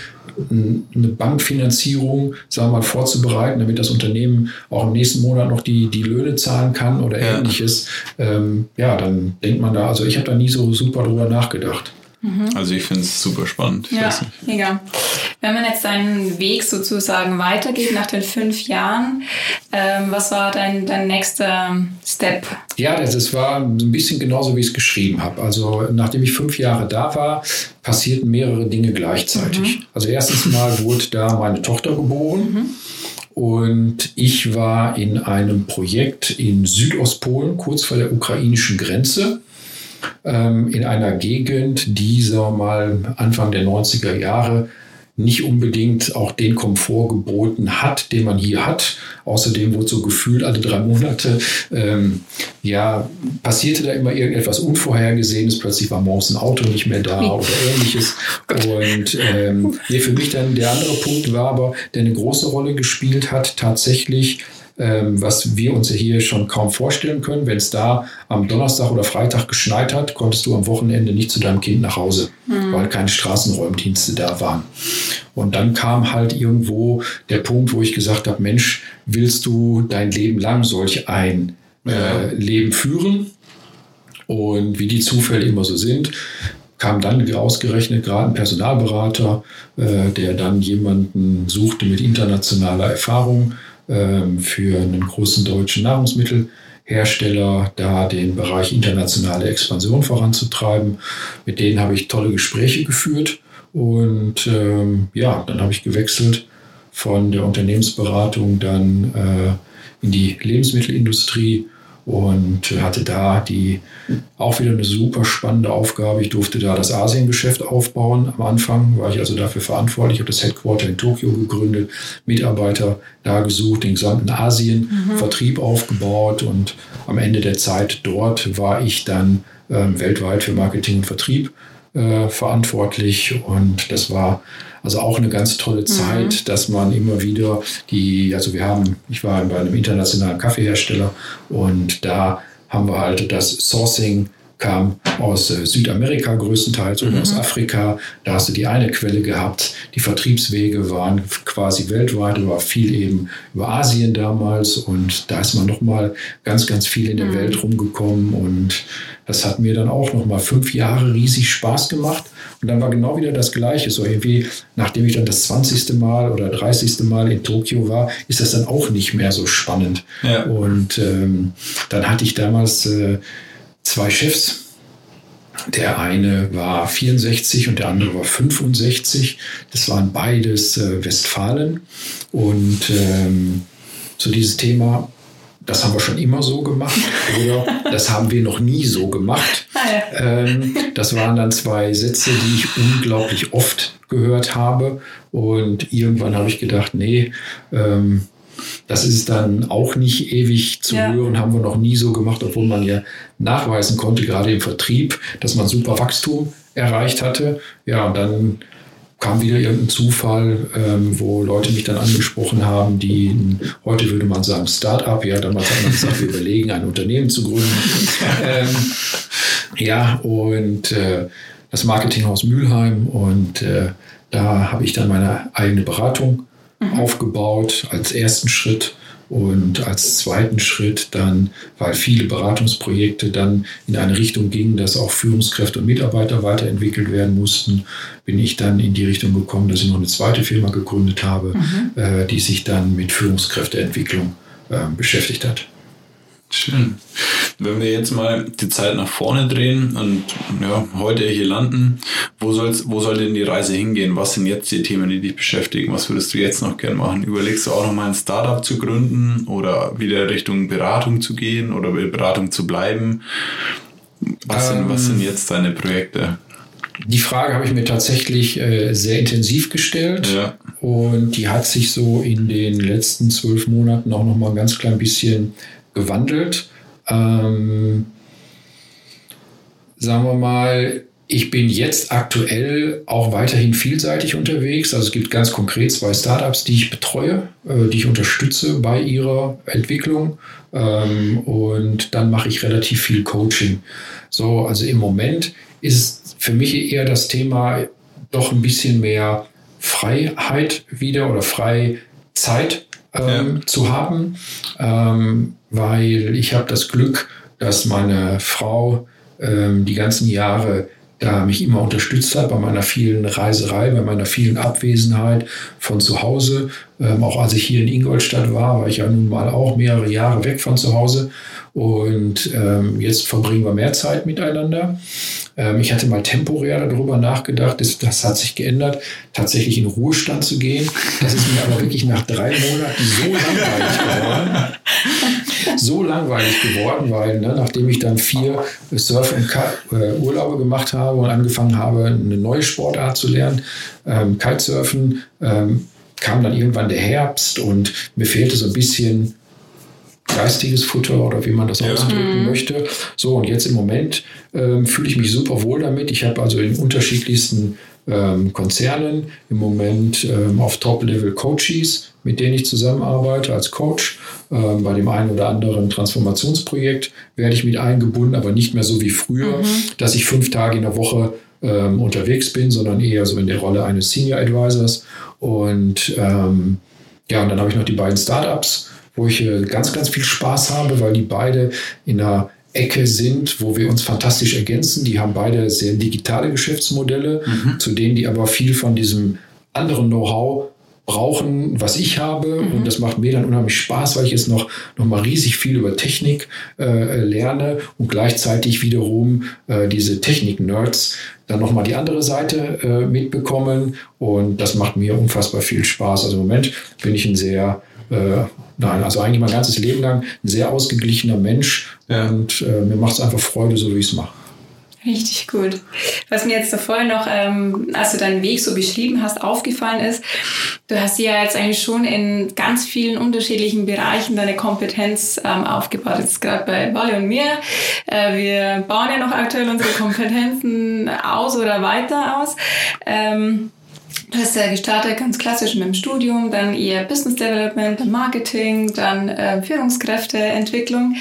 eine Bankfinanzierung, sagen wir mal, vorzubereiten, damit das Unternehmen auch im nächsten Monat noch die, die Löhne zahlen kann oder ja. ähnliches, ähm, ja, dann denkt man da, also ich habe da nie so super drüber nachgedacht. Mhm. Also ich finde es super spannend. Ja, mega. Wenn man jetzt deinen Weg sozusagen weitergeht nach den fünf Jahren, ähm, was war dein, dein nächster Step? Ja, das, das war ein bisschen genauso, wie ich es geschrieben habe. Also nachdem ich fünf Jahre da war, passierten mehrere Dinge gleichzeitig. Mhm. Also erstens mal wurde da meine Tochter geboren. Mhm. Und ich war in einem Projekt in Südostpolen, kurz vor der ukrainischen Grenze in einer Gegend, die, sagen wir mal, Anfang der 90er Jahre nicht unbedingt auch den Komfort geboten hat, den man hier hat. Außerdem wurde so gefühlt alle drei Monate, ähm, ja, passierte da immer irgendetwas Unvorhergesehenes. Plötzlich war morgens ein Auto nicht mehr da oder ähnliches. Und ähm, nee, für mich dann der andere Punkt war aber, der eine große Rolle gespielt hat, tatsächlich ähm, was wir uns hier schon kaum vorstellen können. Wenn es da am Donnerstag oder Freitag geschneit hat, konntest du am Wochenende nicht zu deinem Kind nach Hause, mhm. weil keine Straßenräumdienste da waren. Und dann kam halt irgendwo der Punkt, wo ich gesagt habe, Mensch, willst du dein Leben lang solch ein äh, Leben führen? Und wie die Zufälle immer so sind, kam dann ausgerechnet gerade ein Personalberater, äh, der dann jemanden suchte mit internationaler Erfahrung ähm, für einen großen deutschen Nahrungsmittelhersteller, da den Bereich internationale Expansion voranzutreiben. Mit denen habe ich tolle Gespräche geführt und ähm, ja, dann habe ich gewechselt von der Unternehmensberatung dann äh, in die Lebensmittelindustrie und hatte da die auch wieder eine super spannende Aufgabe. Ich durfte da das Asiengeschäft aufbauen. Am Anfang war ich also dafür verantwortlich. Ich habe das Headquarter in Tokio gegründet, Mitarbeiter da gesucht, den gesamten Asien-Vertrieb mhm. aufgebaut und am Ende der Zeit dort war ich dann äh, weltweit für Marketing und Vertrieb äh, verantwortlich und das war also auch eine ganz tolle Zeit, mhm. dass man immer wieder die, also wir haben, ich war bei einem internationalen Kaffeehersteller und da haben wir halt das Sourcing kam aus äh, Südamerika größtenteils oder mhm. aus Afrika. Da hast du die eine Quelle gehabt. Die Vertriebswege waren quasi weltweit, war viel eben über Asien damals und da ist man nochmal ganz, ganz viel in der mhm. Welt rumgekommen und das hat mir dann auch nochmal fünf Jahre riesig Spaß gemacht. Und dann war genau wieder das Gleiche. So irgendwie, nachdem ich dann das 20. Mal oder 30. Mal in Tokio war, ist das dann auch nicht mehr so spannend. Ja. Und ähm, dann hatte ich damals äh, zwei Chefs. Der eine war 64 und der andere war 65. Das waren beides äh, Westfalen. Und ähm, so dieses Thema das haben wir schon immer so gemacht oder das haben wir noch nie so gemacht. Ah, ähm, das waren dann zwei Sätze, die ich unglaublich oft gehört habe und irgendwann habe ich gedacht, nee, ähm, das ist dann auch nicht ewig zu ja. hören, haben wir noch nie so gemacht, obwohl man ja nachweisen konnte, gerade im Vertrieb, dass man super Wachstum erreicht hatte. Ja, und dann kam wieder irgendein Zufall, ähm, wo Leute mich dann angesprochen haben, die heute würde man sagen Start-up, ja, damals hat man gesagt, wir überlegen, ein Unternehmen zu gründen. ähm, ja, und äh, das Marketinghaus Mülheim und äh, da habe ich dann meine eigene Beratung mhm. aufgebaut als ersten Schritt und als zweiten Schritt dann, weil viele Beratungsprojekte dann in eine Richtung gingen, dass auch Führungskräfte und Mitarbeiter weiterentwickelt werden mussten, bin ich dann in die Richtung gekommen, dass ich noch eine zweite Firma gegründet habe, mhm. äh, die sich dann mit Führungskräfteentwicklung äh, beschäftigt hat. Schön. Wenn wir jetzt mal die Zeit nach vorne drehen und ja, heute hier landen, wo, soll's, wo soll denn die Reise hingehen? Was sind jetzt die Themen, die dich beschäftigen? Was würdest du jetzt noch gern machen? Überlegst du auch noch mal ein Startup zu gründen oder wieder Richtung Beratung zu gehen oder Beratung zu bleiben? Was, ähm, sind, was sind ähm, jetzt deine Projekte? Die Frage habe ich mir tatsächlich äh, sehr intensiv gestellt ja. und die hat sich so in den letzten zwölf Monaten auch noch mal ein ganz klein bisschen gewandelt. Ähm, sagen wir mal, ich bin jetzt aktuell auch weiterhin vielseitig unterwegs. Also es gibt ganz konkret zwei Startups, die ich betreue, äh, die ich unterstütze bei ihrer Entwicklung. Ähm, und dann mache ich relativ viel Coaching. So, also im Moment ist für mich eher das Thema doch ein bisschen mehr Freiheit wieder oder Freizeit ähm, ja. zu haben. Ähm, weil ich habe das Glück, dass meine Frau ähm, die ganzen Jahre da mich immer unterstützt hat bei meiner vielen Reiserei, bei meiner vielen Abwesenheit von zu Hause. Ähm, auch als ich hier in Ingolstadt war, war ich ja nun mal auch mehrere Jahre weg von zu Hause. Und ähm, jetzt verbringen wir mehr Zeit miteinander. Ähm, ich hatte mal temporär darüber nachgedacht, das, das, hat sich geändert, tatsächlich in Ruhestand zu gehen. Das ist mir aber wirklich nach drei Monaten so langweilig geworden. So langweilig geworden, weil ne, nachdem ich dann vier Surf- und äh, Urlaube gemacht habe und angefangen habe, eine neue Sportart zu lernen, ähm, Kitesurfen, ähm, kam dann irgendwann der Herbst und mir fehlte so ein bisschen geistiges Futter oder wie man das ja. ausdrücken mhm. möchte. So, und jetzt im Moment ähm, fühle ich mich super wohl damit. Ich habe also in unterschiedlichsten ähm, Konzernen im Moment ähm, auf Top-Level Coaches, mit denen ich zusammenarbeite als Coach. Ähm, bei dem einen oder anderen Transformationsprojekt werde ich mit eingebunden, aber nicht mehr so wie früher, mhm. dass ich fünf Tage in der Woche ähm, unterwegs bin, sondern eher so in der Rolle eines Senior Advisors. Und ähm, ja, und dann habe ich noch die beiden Startups wo ich äh, ganz, ganz viel Spaß habe, weil die beide in einer Ecke sind, wo wir uns fantastisch ergänzen. Die haben beide sehr digitale Geschäftsmodelle, mhm. zu denen die aber viel von diesem anderen Know-how brauchen, was ich habe. Mhm. Und das macht mir dann unheimlich Spaß, weil ich jetzt noch, noch mal riesig viel über Technik äh, lerne und gleichzeitig wiederum äh, diese Technik-Nerds dann noch mal die andere Seite äh, mitbekommen. Und das macht mir unfassbar viel Spaß. Also im Moment bin ich ein sehr äh, nein, also eigentlich mein ganzes Leben lang ein sehr ausgeglichener Mensch ja. und äh, mir macht es einfach Freude, so wie ich es mache. Richtig gut. Was mir jetzt davor noch, ähm, als du deinen Weg so beschrieben hast, aufgefallen ist, du hast ja jetzt eigentlich schon in ganz vielen unterschiedlichen Bereichen deine Kompetenz ähm, aufgebaut. Jetzt gerade bei Wally und mir. Äh, wir bauen ja noch aktuell unsere Kompetenzen aus oder weiter aus. Ähm, Du hast ja gestartet ganz klassisch mit dem Studium, dann eher Business Development, Marketing, dann äh, Führungskräfteentwicklung.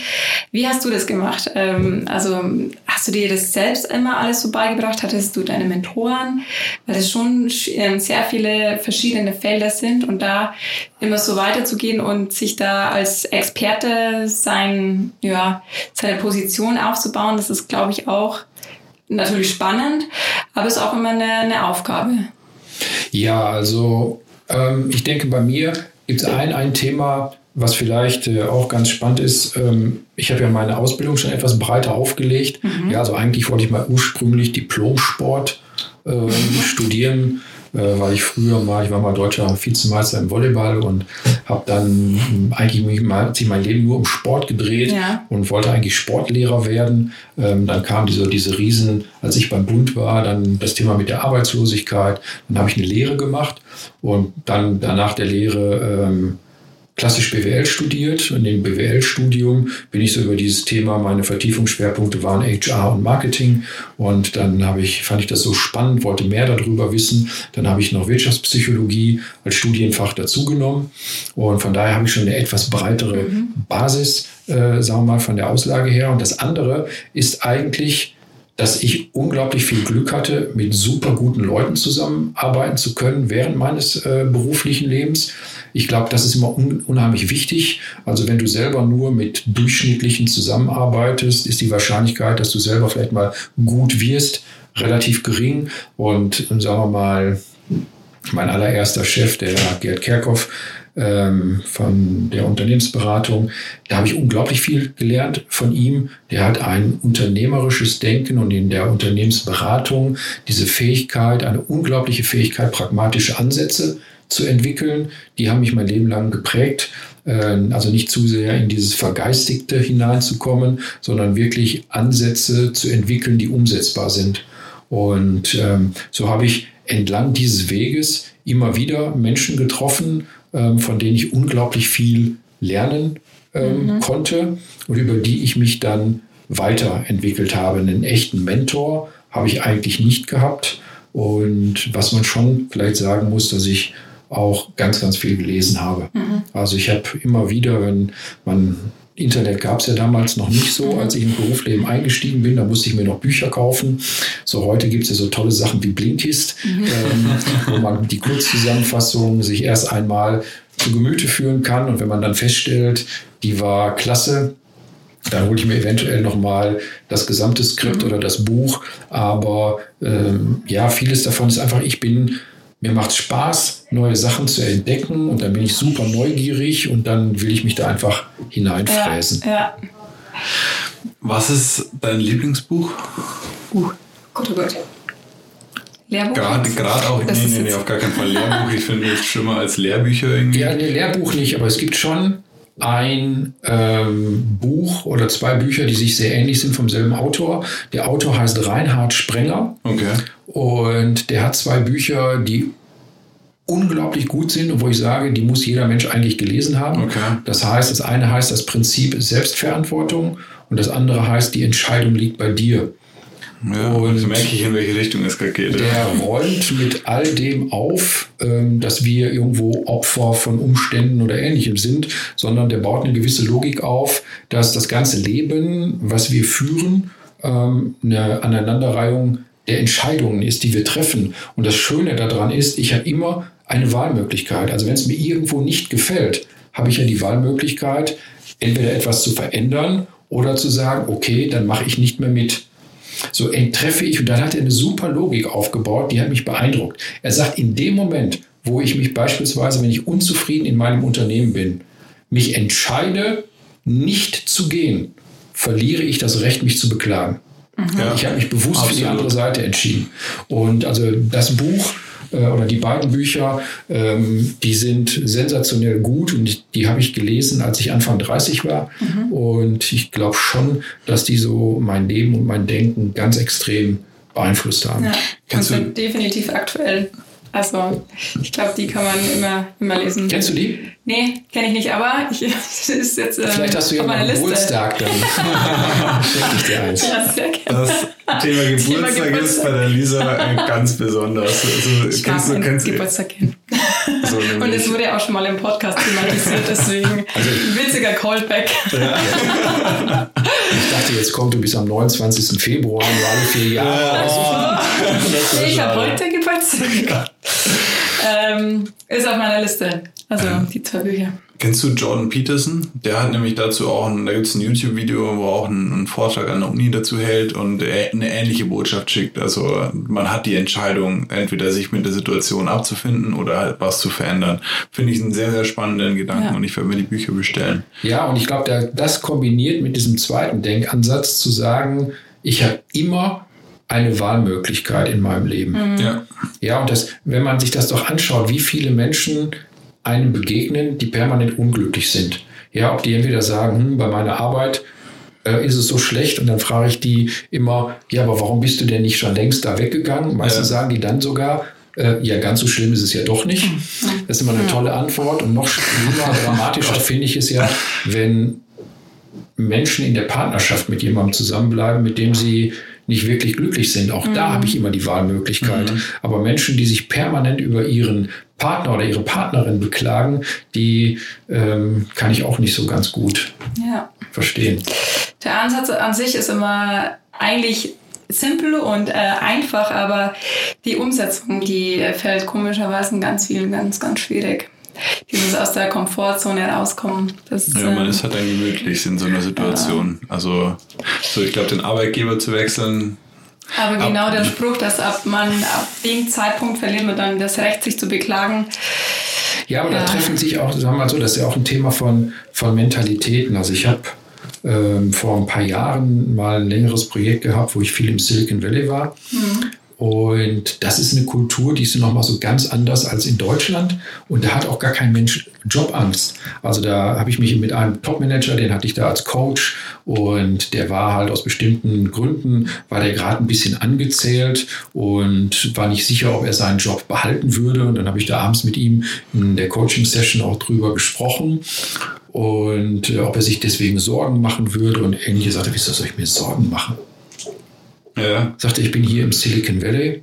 Wie hast du das gemacht? Ähm, also hast du dir das selbst immer alles so beigebracht? Hattest du deine Mentoren? Weil es schon ähm, sehr viele verschiedene Felder sind und da immer so weiterzugehen und sich da als Experte sein, ja, seine Position aufzubauen, das ist, glaube ich, auch natürlich spannend, aber es ist auch immer eine, eine Aufgabe. Ja, also ähm, ich denke, bei mir gibt es ein, ein Thema, was vielleicht äh, auch ganz spannend ist. Ähm, ich habe ja meine Ausbildung schon etwas breiter aufgelegt. Mhm. Ja, also eigentlich wollte ich mal ursprünglich Diplom-Sport äh, studieren äh, weil ich früher mal, ich war mal deutscher Vizemeister im Volleyball und habe dann eigentlich mich mal, mein Leben nur um Sport gedreht ja. und wollte eigentlich Sportlehrer werden. Ähm, dann kam diese, diese Riesen, als ich beim Bund war, dann das Thema mit der Arbeitslosigkeit. Dann habe ich eine Lehre gemacht und dann danach der Lehre ähm, klassisch BWL studiert. In dem BWL-Studium bin ich so über dieses Thema, meine Vertiefungsschwerpunkte waren HR und Marketing. Und dann habe ich, fand ich das so spannend, wollte mehr darüber wissen. Dann habe ich noch Wirtschaftspsychologie als Studienfach dazugenommen. Und von daher habe ich schon eine etwas breitere mhm. Basis, äh, sagen wir mal, von der Auslage her. Und das andere ist eigentlich, dass ich unglaublich viel Glück hatte, mit super guten Leuten zusammenarbeiten zu können während meines äh, beruflichen Lebens. Ich glaube, das ist immer un unheimlich wichtig. Also wenn du selber nur mit Durchschnittlichen zusammenarbeitest, ist die Wahrscheinlichkeit, dass du selber vielleicht mal gut wirst, relativ gering. Und sagen wir mal, mein allererster Chef, der Gerd Kerkhoff, ähm, von der Unternehmensberatung. Da habe ich unglaublich viel gelernt von ihm. Der hat ein unternehmerisches Denken und in der Unternehmensberatung diese Fähigkeit, eine unglaubliche Fähigkeit, pragmatische Ansätze zu entwickeln. Die haben mich mein Leben lang geprägt. Ähm, also nicht zu sehr in dieses Vergeistigte hineinzukommen, sondern wirklich Ansätze zu entwickeln, die umsetzbar sind. Und ähm, so habe ich entlang dieses Weges immer wieder Menschen getroffen, ähm, von denen ich unglaublich viel lernen ähm, mhm. konnte und über die ich mich dann weiterentwickelt habe. Einen echten Mentor habe ich eigentlich nicht gehabt. Und was man schon vielleicht sagen muss, dass ich auch ganz, ganz viel gelesen habe. Mhm. Also ich habe immer wieder, wenn man Internet gab es ja damals noch nicht so, als ich im Berufsleben eingestiegen bin. Da musste ich mir noch Bücher kaufen. So heute gibt es ja so tolle Sachen wie Blinkist, mhm. ähm, wo man die Kurzzusammenfassung sich erst einmal zu Gemüte führen kann. Und wenn man dann feststellt, die war klasse, dann hole ich mir eventuell nochmal das gesamte Skript mhm. oder das Buch. Aber ähm, ja, vieles davon ist einfach, ich bin mir macht Spaß, neue Sachen zu entdecken und dann bin ich super neugierig und dann will ich mich da einfach hineinfräsen. Ja, ja. Was ist dein Lieblingsbuch? Uh, gut, oh Gott. Lehrbuch? Gerade, gerade auch, das nee, nee, nee, auf gar keinen Fall Lehrbuch. Ich finde es schlimmer als Lehrbücher irgendwie. Ja, nee, Lehrbuch nicht, aber es gibt schon ein ähm, Buch oder zwei Bücher, die sich sehr ähnlich sind vom selben Autor. Der Autor heißt Reinhard Sprenger. Okay. Und der hat zwei Bücher, die unglaublich gut sind und wo ich sage, die muss jeder Mensch eigentlich gelesen haben. Okay. Das heißt, das eine heißt das Prinzip Selbstverantwortung und das andere heißt, die Entscheidung liegt bei dir. Ja, und jetzt merke ich, in welche Richtung es gerade geht. Der räumt mit all dem auf, ähm, dass wir irgendwo Opfer von Umständen oder Ähnlichem sind, sondern der baut eine gewisse Logik auf, dass das ganze Leben, was wir führen, ähm, eine Aneinanderreihung der Entscheidungen ist, die wir treffen. Und das Schöne daran ist, ich habe immer eine Wahlmöglichkeit. Also wenn es mir irgendwo nicht gefällt, habe ich ja die Wahlmöglichkeit, entweder etwas zu verändern oder zu sagen, okay, dann mache ich nicht mehr mit. So enttreffe ich, und dann hat er eine super Logik aufgebaut, die hat mich beeindruckt. Er sagt, in dem Moment, wo ich mich beispielsweise, wenn ich unzufrieden in meinem Unternehmen bin, mich entscheide, nicht zu gehen, verliere ich das Recht, mich zu beklagen. Ja, ich habe mich bewusst absolut. für die andere Seite entschieden. Und also das Buch äh, oder die beiden Bücher, ähm, die sind sensationell gut und die habe ich gelesen, als ich Anfang 30 war. Mhm. Und ich glaube schon, dass die so mein Leben und mein Denken ganz extrem beeinflusst haben. Ja, und sind definitiv aktuell. Also, ich glaube, die kann man immer, immer lesen. Kennst du die? Nee, kenne ich nicht, aber ich, das ist jetzt äh, Vielleicht hast du ja einen Geburtstag dann. Schenke ich dir eins. Ja, sehr gerne. Das Thema Geburtstag, Thema Geburtstag. ist bei der Lisa ganz besonders. Also, ich kennst du, kennst Geburtstag kennen. So, Und es wurde ja auch schon mal im Podcast thematisiert, deswegen also, witziger Callback. Ja. Ich dachte, jetzt kommt du bis am 29. Februar, nur alle vier Jahre. Oh, ich habe heute Geburtstag. ähm, ist auf meiner Liste. Also die zwei Bücher. Kennst du Jordan Peterson? Der hat nämlich dazu auch, ein, da gibt es ein YouTube-Video, wo er auch einen, einen, Vortrag an der Uni dazu hält und eine ähnliche Botschaft schickt. Also man hat die Entscheidung, entweder sich mit der Situation abzufinden oder halt was zu verändern. Finde ich einen sehr, sehr spannenden Gedanken ja. und ich werde mir die Bücher bestellen. Ja, und ich glaube, das kombiniert mit diesem zweiten Denkansatz zu sagen, ich habe immer eine Wahlmöglichkeit in meinem Leben. Mhm. Ja. Ja, und das, wenn man sich das doch anschaut, wie viele Menschen einem begegnen, die permanent unglücklich sind. Ja, ob die entweder sagen, hm, bei meiner Arbeit äh, ist es so schlecht und dann frage ich die immer, ja, aber warum bist du denn nicht schon längst da weggegangen? Meistens ja. sagen die dann sogar, äh, ja, ganz so schlimm ist es ja doch nicht. Das ist immer eine tolle Antwort und noch schlimmer, dramatischer finde ich es ja, wenn Menschen in der Partnerschaft mit jemandem zusammenbleiben, mit dem sie nicht wirklich glücklich sind. Auch mhm. da habe ich immer die Wahlmöglichkeit. Mhm. Aber Menschen, die sich permanent über ihren Partner oder ihre Partnerin beklagen, die ähm, kann ich auch nicht so ganz gut ja. verstehen. Der Ansatz an sich ist immer eigentlich simpel und äh, einfach, aber die Umsetzung, die fällt komischerweise ganz vielen ganz, ganz schwierig. Dieses aus der Komfortzone rauskommen. Das, ja, man ähm, ist halt dann gemütlich in so einer Situation. Ja. Also, so ich glaube, den Arbeitgeber zu wechseln, aber genau ab, der Spruch, dass ab man ab dem Zeitpunkt verliert man dann das Recht, sich zu beklagen. Ja, aber ja. da treffen sich auch, sagen wir mal so, das ist ja auch ein Thema von, von Mentalitäten. Also ich habe ähm, vor ein paar Jahren mal ein längeres Projekt gehabt, wo ich viel im Silicon Valley war. Mhm. Und das ist eine Kultur, die ist nochmal so ganz anders als in Deutschland. Und da hat auch gar kein Mensch Jobangst. Also da habe ich mich mit einem Topmanager, den hatte ich da als Coach und der war halt aus bestimmten Gründen, war der gerade ein bisschen angezählt und war nicht sicher, ob er seinen Job behalten würde. Und dann habe ich da abends mit ihm in der Coaching-Session auch drüber gesprochen und äh, ob er sich deswegen Sorgen machen würde. Und ähnlich sagte, wieso soll ich mir Sorgen machen? Ja. Sagte, ich bin hier im Silicon Valley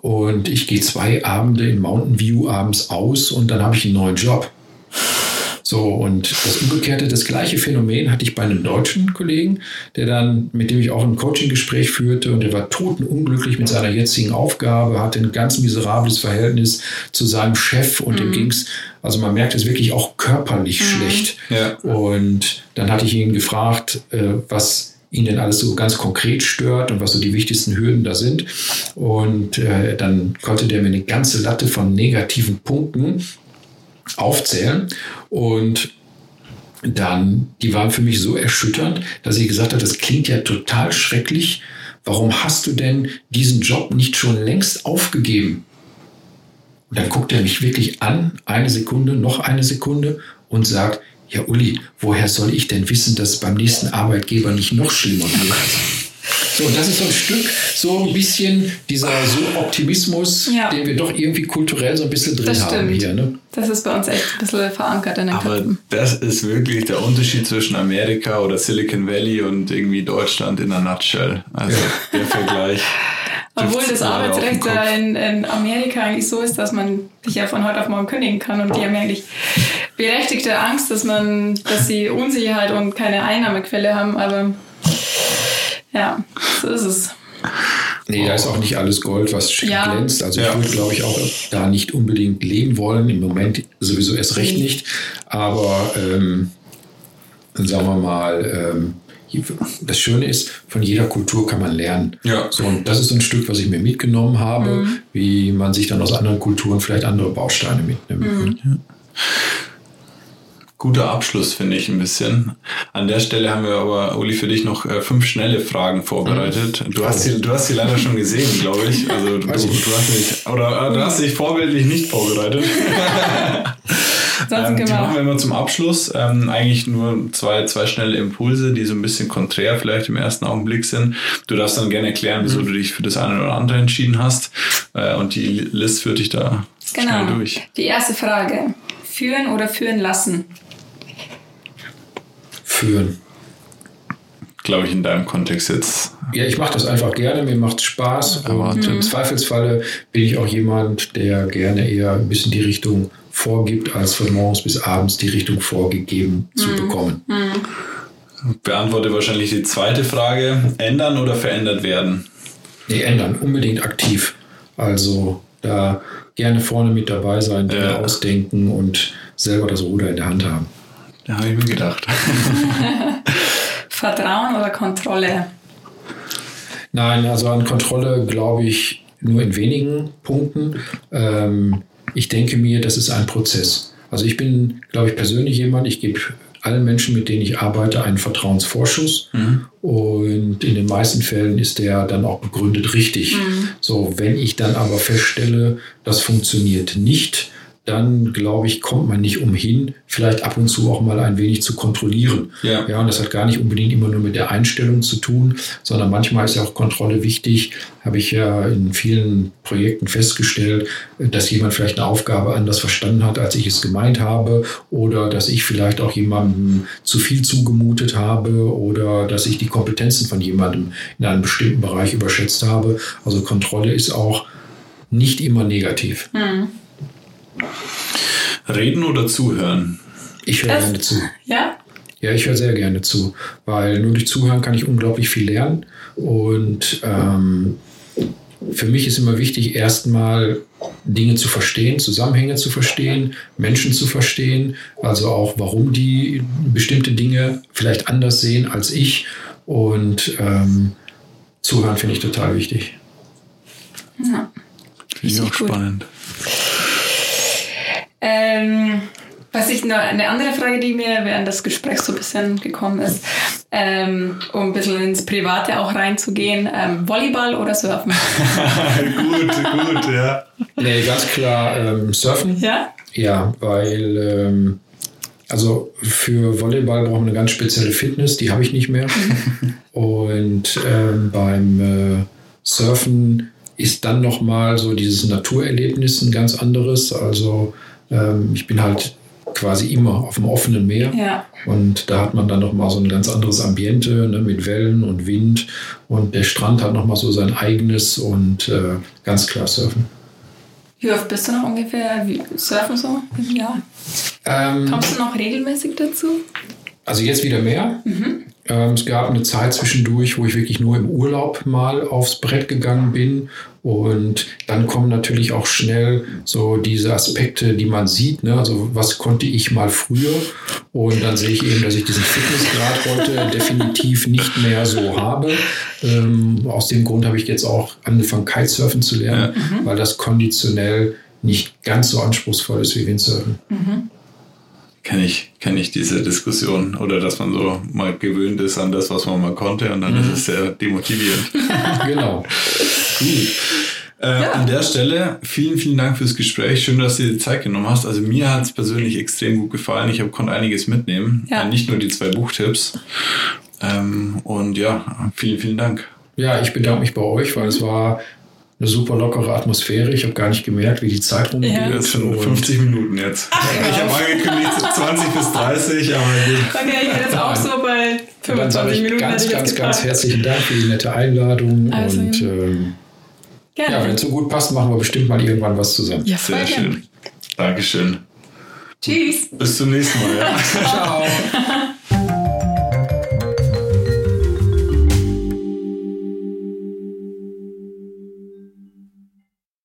und ich gehe zwei Abende in Mountain View abends aus und dann habe ich einen neuen Job. So, und das Umgekehrte, das gleiche Phänomen hatte ich bei einem deutschen Kollegen, der dann, mit dem ich auch ein Coaching-Gespräch führte und der war totenunglücklich mit seiner jetzigen Aufgabe, hatte ein ganz miserables Verhältnis zu seinem Chef und mhm. dem ging's, also man merkt es wirklich auch körperlich mhm. schlecht. Ja. Und dann hatte ich ihn gefragt, äh, was ihn denn alles so ganz konkret stört und was so die wichtigsten Hürden da sind. Und äh, dann konnte der mir eine ganze Latte von negativen Punkten aufzählen. Und dann, die waren für mich so erschütternd, dass ich gesagt habe, das klingt ja total schrecklich. Warum hast du denn diesen Job nicht schon längst aufgegeben? Und dann guckt er mich wirklich an, eine Sekunde, noch eine Sekunde und sagt, ja, Uli, woher soll ich denn wissen, dass es beim nächsten Arbeitgeber nicht noch schlimmer wird? So, und das ist so ein Stück, so ein bisschen dieser so Optimismus, ja. den wir doch irgendwie kulturell so ein bisschen drin das haben hier. Ne? Das ist bei uns echt ein bisschen verankert in den Aber Köpfen. das ist wirklich der Unterschied zwischen Amerika oder Silicon Valley und irgendwie Deutschland in einer Nutshell. Also ja. der Vergleich. Obwohl das Arbeitsrecht in, in, Amerika eigentlich so ist, dass man sich ja von heute auf morgen kündigen kann und die haben eigentlich berechtigte Angst, dass man, dass sie Unsicherheit und keine Einnahmequelle haben, aber ja, so ist es. Nee, da ist auch nicht alles Gold, was ja. glänzt. Also ich würde, glaube ich, auch da nicht unbedingt leben wollen. Im Moment sowieso erst recht nicht. Aber ähm, sagen wir mal, ähm, das Schöne ist, von jeder Kultur kann man lernen. Ja. So, und das ist so ein Stück, was ich mir mitgenommen habe, wie man sich dann aus anderen Kulturen vielleicht andere Bausteine mitnimmt. Guter Abschluss, finde ich ein bisschen. An der Stelle haben wir aber, Uli, für dich noch äh, fünf schnelle Fragen vorbereitet. Du hast sie, du hast sie leider schon gesehen, glaube ich. Also du, du hast dich, oder äh, du hast dich vorbildlich nicht vorbereitet. Sonst Ähm, die genau. machen wir immer zum Abschluss. Ähm, eigentlich nur zwei, zwei schnelle Impulse, die so ein bisschen konträr vielleicht im ersten Augenblick sind. Du darfst dann gerne erklären, wieso Mhm. du dich für das eine oder andere entschieden hast. Äh, und die List führt dich da schnell Genau. durch. Die erste Frage. Führen oder führen lassen? Führen. Glaube ich, in deinem Kontext jetzt. Ja, ich mache das einfach gerne, mir macht Spaß und im Zweifelsfalle bin ich auch jemand, der gerne eher ein bisschen die Richtung vorgibt, als von morgens bis abends die Richtung vorgegeben zu bekommen. Beantworte wahrscheinlich die zweite Frage. Ändern oder verändert werden? Nee, ändern, unbedingt aktiv. Also da gerne vorne mit dabei sein, Dinge Ja. ausdenken und selber das Ruder in der Hand haben. Da habe ich mir gedacht. Vertrauen oder Kontrolle? Nein, also an Kontrolle glaube ich nur in wenigen Punkten. Ähm, ich denke mir, das ist ein Prozess. Also ich bin, glaube ich, persönlich jemand, ich gebe allen Menschen, mit denen ich arbeite, einen Vertrauensvorschuss. Und in den meisten Fällen ist der dann auch begründet richtig. So, wenn ich dann aber feststelle, das funktioniert nicht, dann glaube ich, kommt man nicht umhin, vielleicht ab und zu auch mal ein wenig zu kontrollieren. Ja. ja, und das hat gar nicht unbedingt immer nur mit der Einstellung zu tun, sondern manchmal ist ja auch Kontrolle wichtig. Habe ich ja in vielen Projekten festgestellt, dass jemand vielleicht eine Aufgabe anders verstanden hat, als ich es gemeint habe, oder dass ich vielleicht auch jemandem zu viel zugemutet habe, oder dass ich die Kompetenzen von jemandem in einem bestimmten Bereich überschätzt habe. Also Kontrolle ist auch nicht immer negativ. Reden oder zuhören? Ich höre Das- gerne zu. Ja? Ja, ich höre sehr gerne zu, weil nur durch Zuhören kann ich unglaublich viel lernen. Und ähm, für mich ist immer wichtig, erstmal Dinge zu verstehen, Zusammenhänge zu verstehen, Menschen zu verstehen, also auch, warum die bestimmte Dinge vielleicht anders sehen als ich. Und ähm, Zuhören finde ich total wichtig. ja. Finde ich auch gut. spannend. Ähm, was ich noch, eine andere Frage, die mir während des Gesprächs so ein bisschen gekommen ist, ähm, um ein bisschen ins Private auch reinzugehen, ähm, Volleyball oder Surfen? gut, gut, ja. Nee, ganz klar ähm, Surfen. ja? Ja, weil ähm, also für Volleyball braucht man eine ganz spezielle Fitness, die habe ich nicht mehr. Und ähm, beim äh, Surfen ist dann nochmal so dieses Naturerlebnis ein ganz anderes. Also ähm, ich bin halt quasi immer auf dem offenen Meer. Ja. Und da hat man dann nochmal so ein ganz anderes Ambiente ne, mit Wellen und Wind. Und der Strand hat nochmal so sein eigenes und äh, ganz klar Surfen. Wie oft bist du noch ungefähr wie, surfen so im Jahr? Ähm, Kommst du noch regelmäßig dazu? Also jetzt wieder mehr. Ähm, es gab eine Zeit zwischendurch, wo ich wirklich nur im Urlaub mal aufs Brett gegangen bin. Und dann kommen natürlich auch schnell so diese Aspekte, die man sieht. Ne? Also was konnte ich mal früher? Und dann sehe ich eben, dass ich diesen Fitnessgrad heute definitiv nicht mehr so habe. Ähm, aus dem Grund habe ich jetzt auch angefangen, Kitesurfen zu lernen, weil das konditionell nicht ganz so anspruchsvoll ist wie Windsurfen. Kenne ich, kenn ich diese Diskussion oder dass man so mal gewöhnt ist an das, was man mal konnte und dann ist es sehr demotivierend. genau. Gut. Äh, An der Stelle vielen, vielen Dank fürs Gespräch. Schön, dass du dir die Zeit genommen hast. Also mir hat es persönlich extrem gut gefallen. Ich hab, konnte einiges mitnehmen. Ja. Äh, nicht nur die zwei Buchtipps. Ähm, und ja, vielen, vielen Dank. Ja, ich bedanke mich bei euch, weil es war eine super lockere Atmosphäre. Ich habe gar nicht gemerkt, wie die Zeit rumgeht. Ja. Das sind Und 50 Minuten jetzt. ich habe angekündigt 20 bis 30, aber gut. Okay, ich bin jetzt auch so bei dann sage 25 ich Minuten. ganz, jetzt ganz, ganz herzlichen Dank für die nette Einladung. Also, und ähm, ja, wenn es so gut passt, machen wir bestimmt mal irgendwann was zusammen. Ja, Sehr schön. Dankeschön. Tschüss. Bis zum nächsten Mal. Ja. Ciao.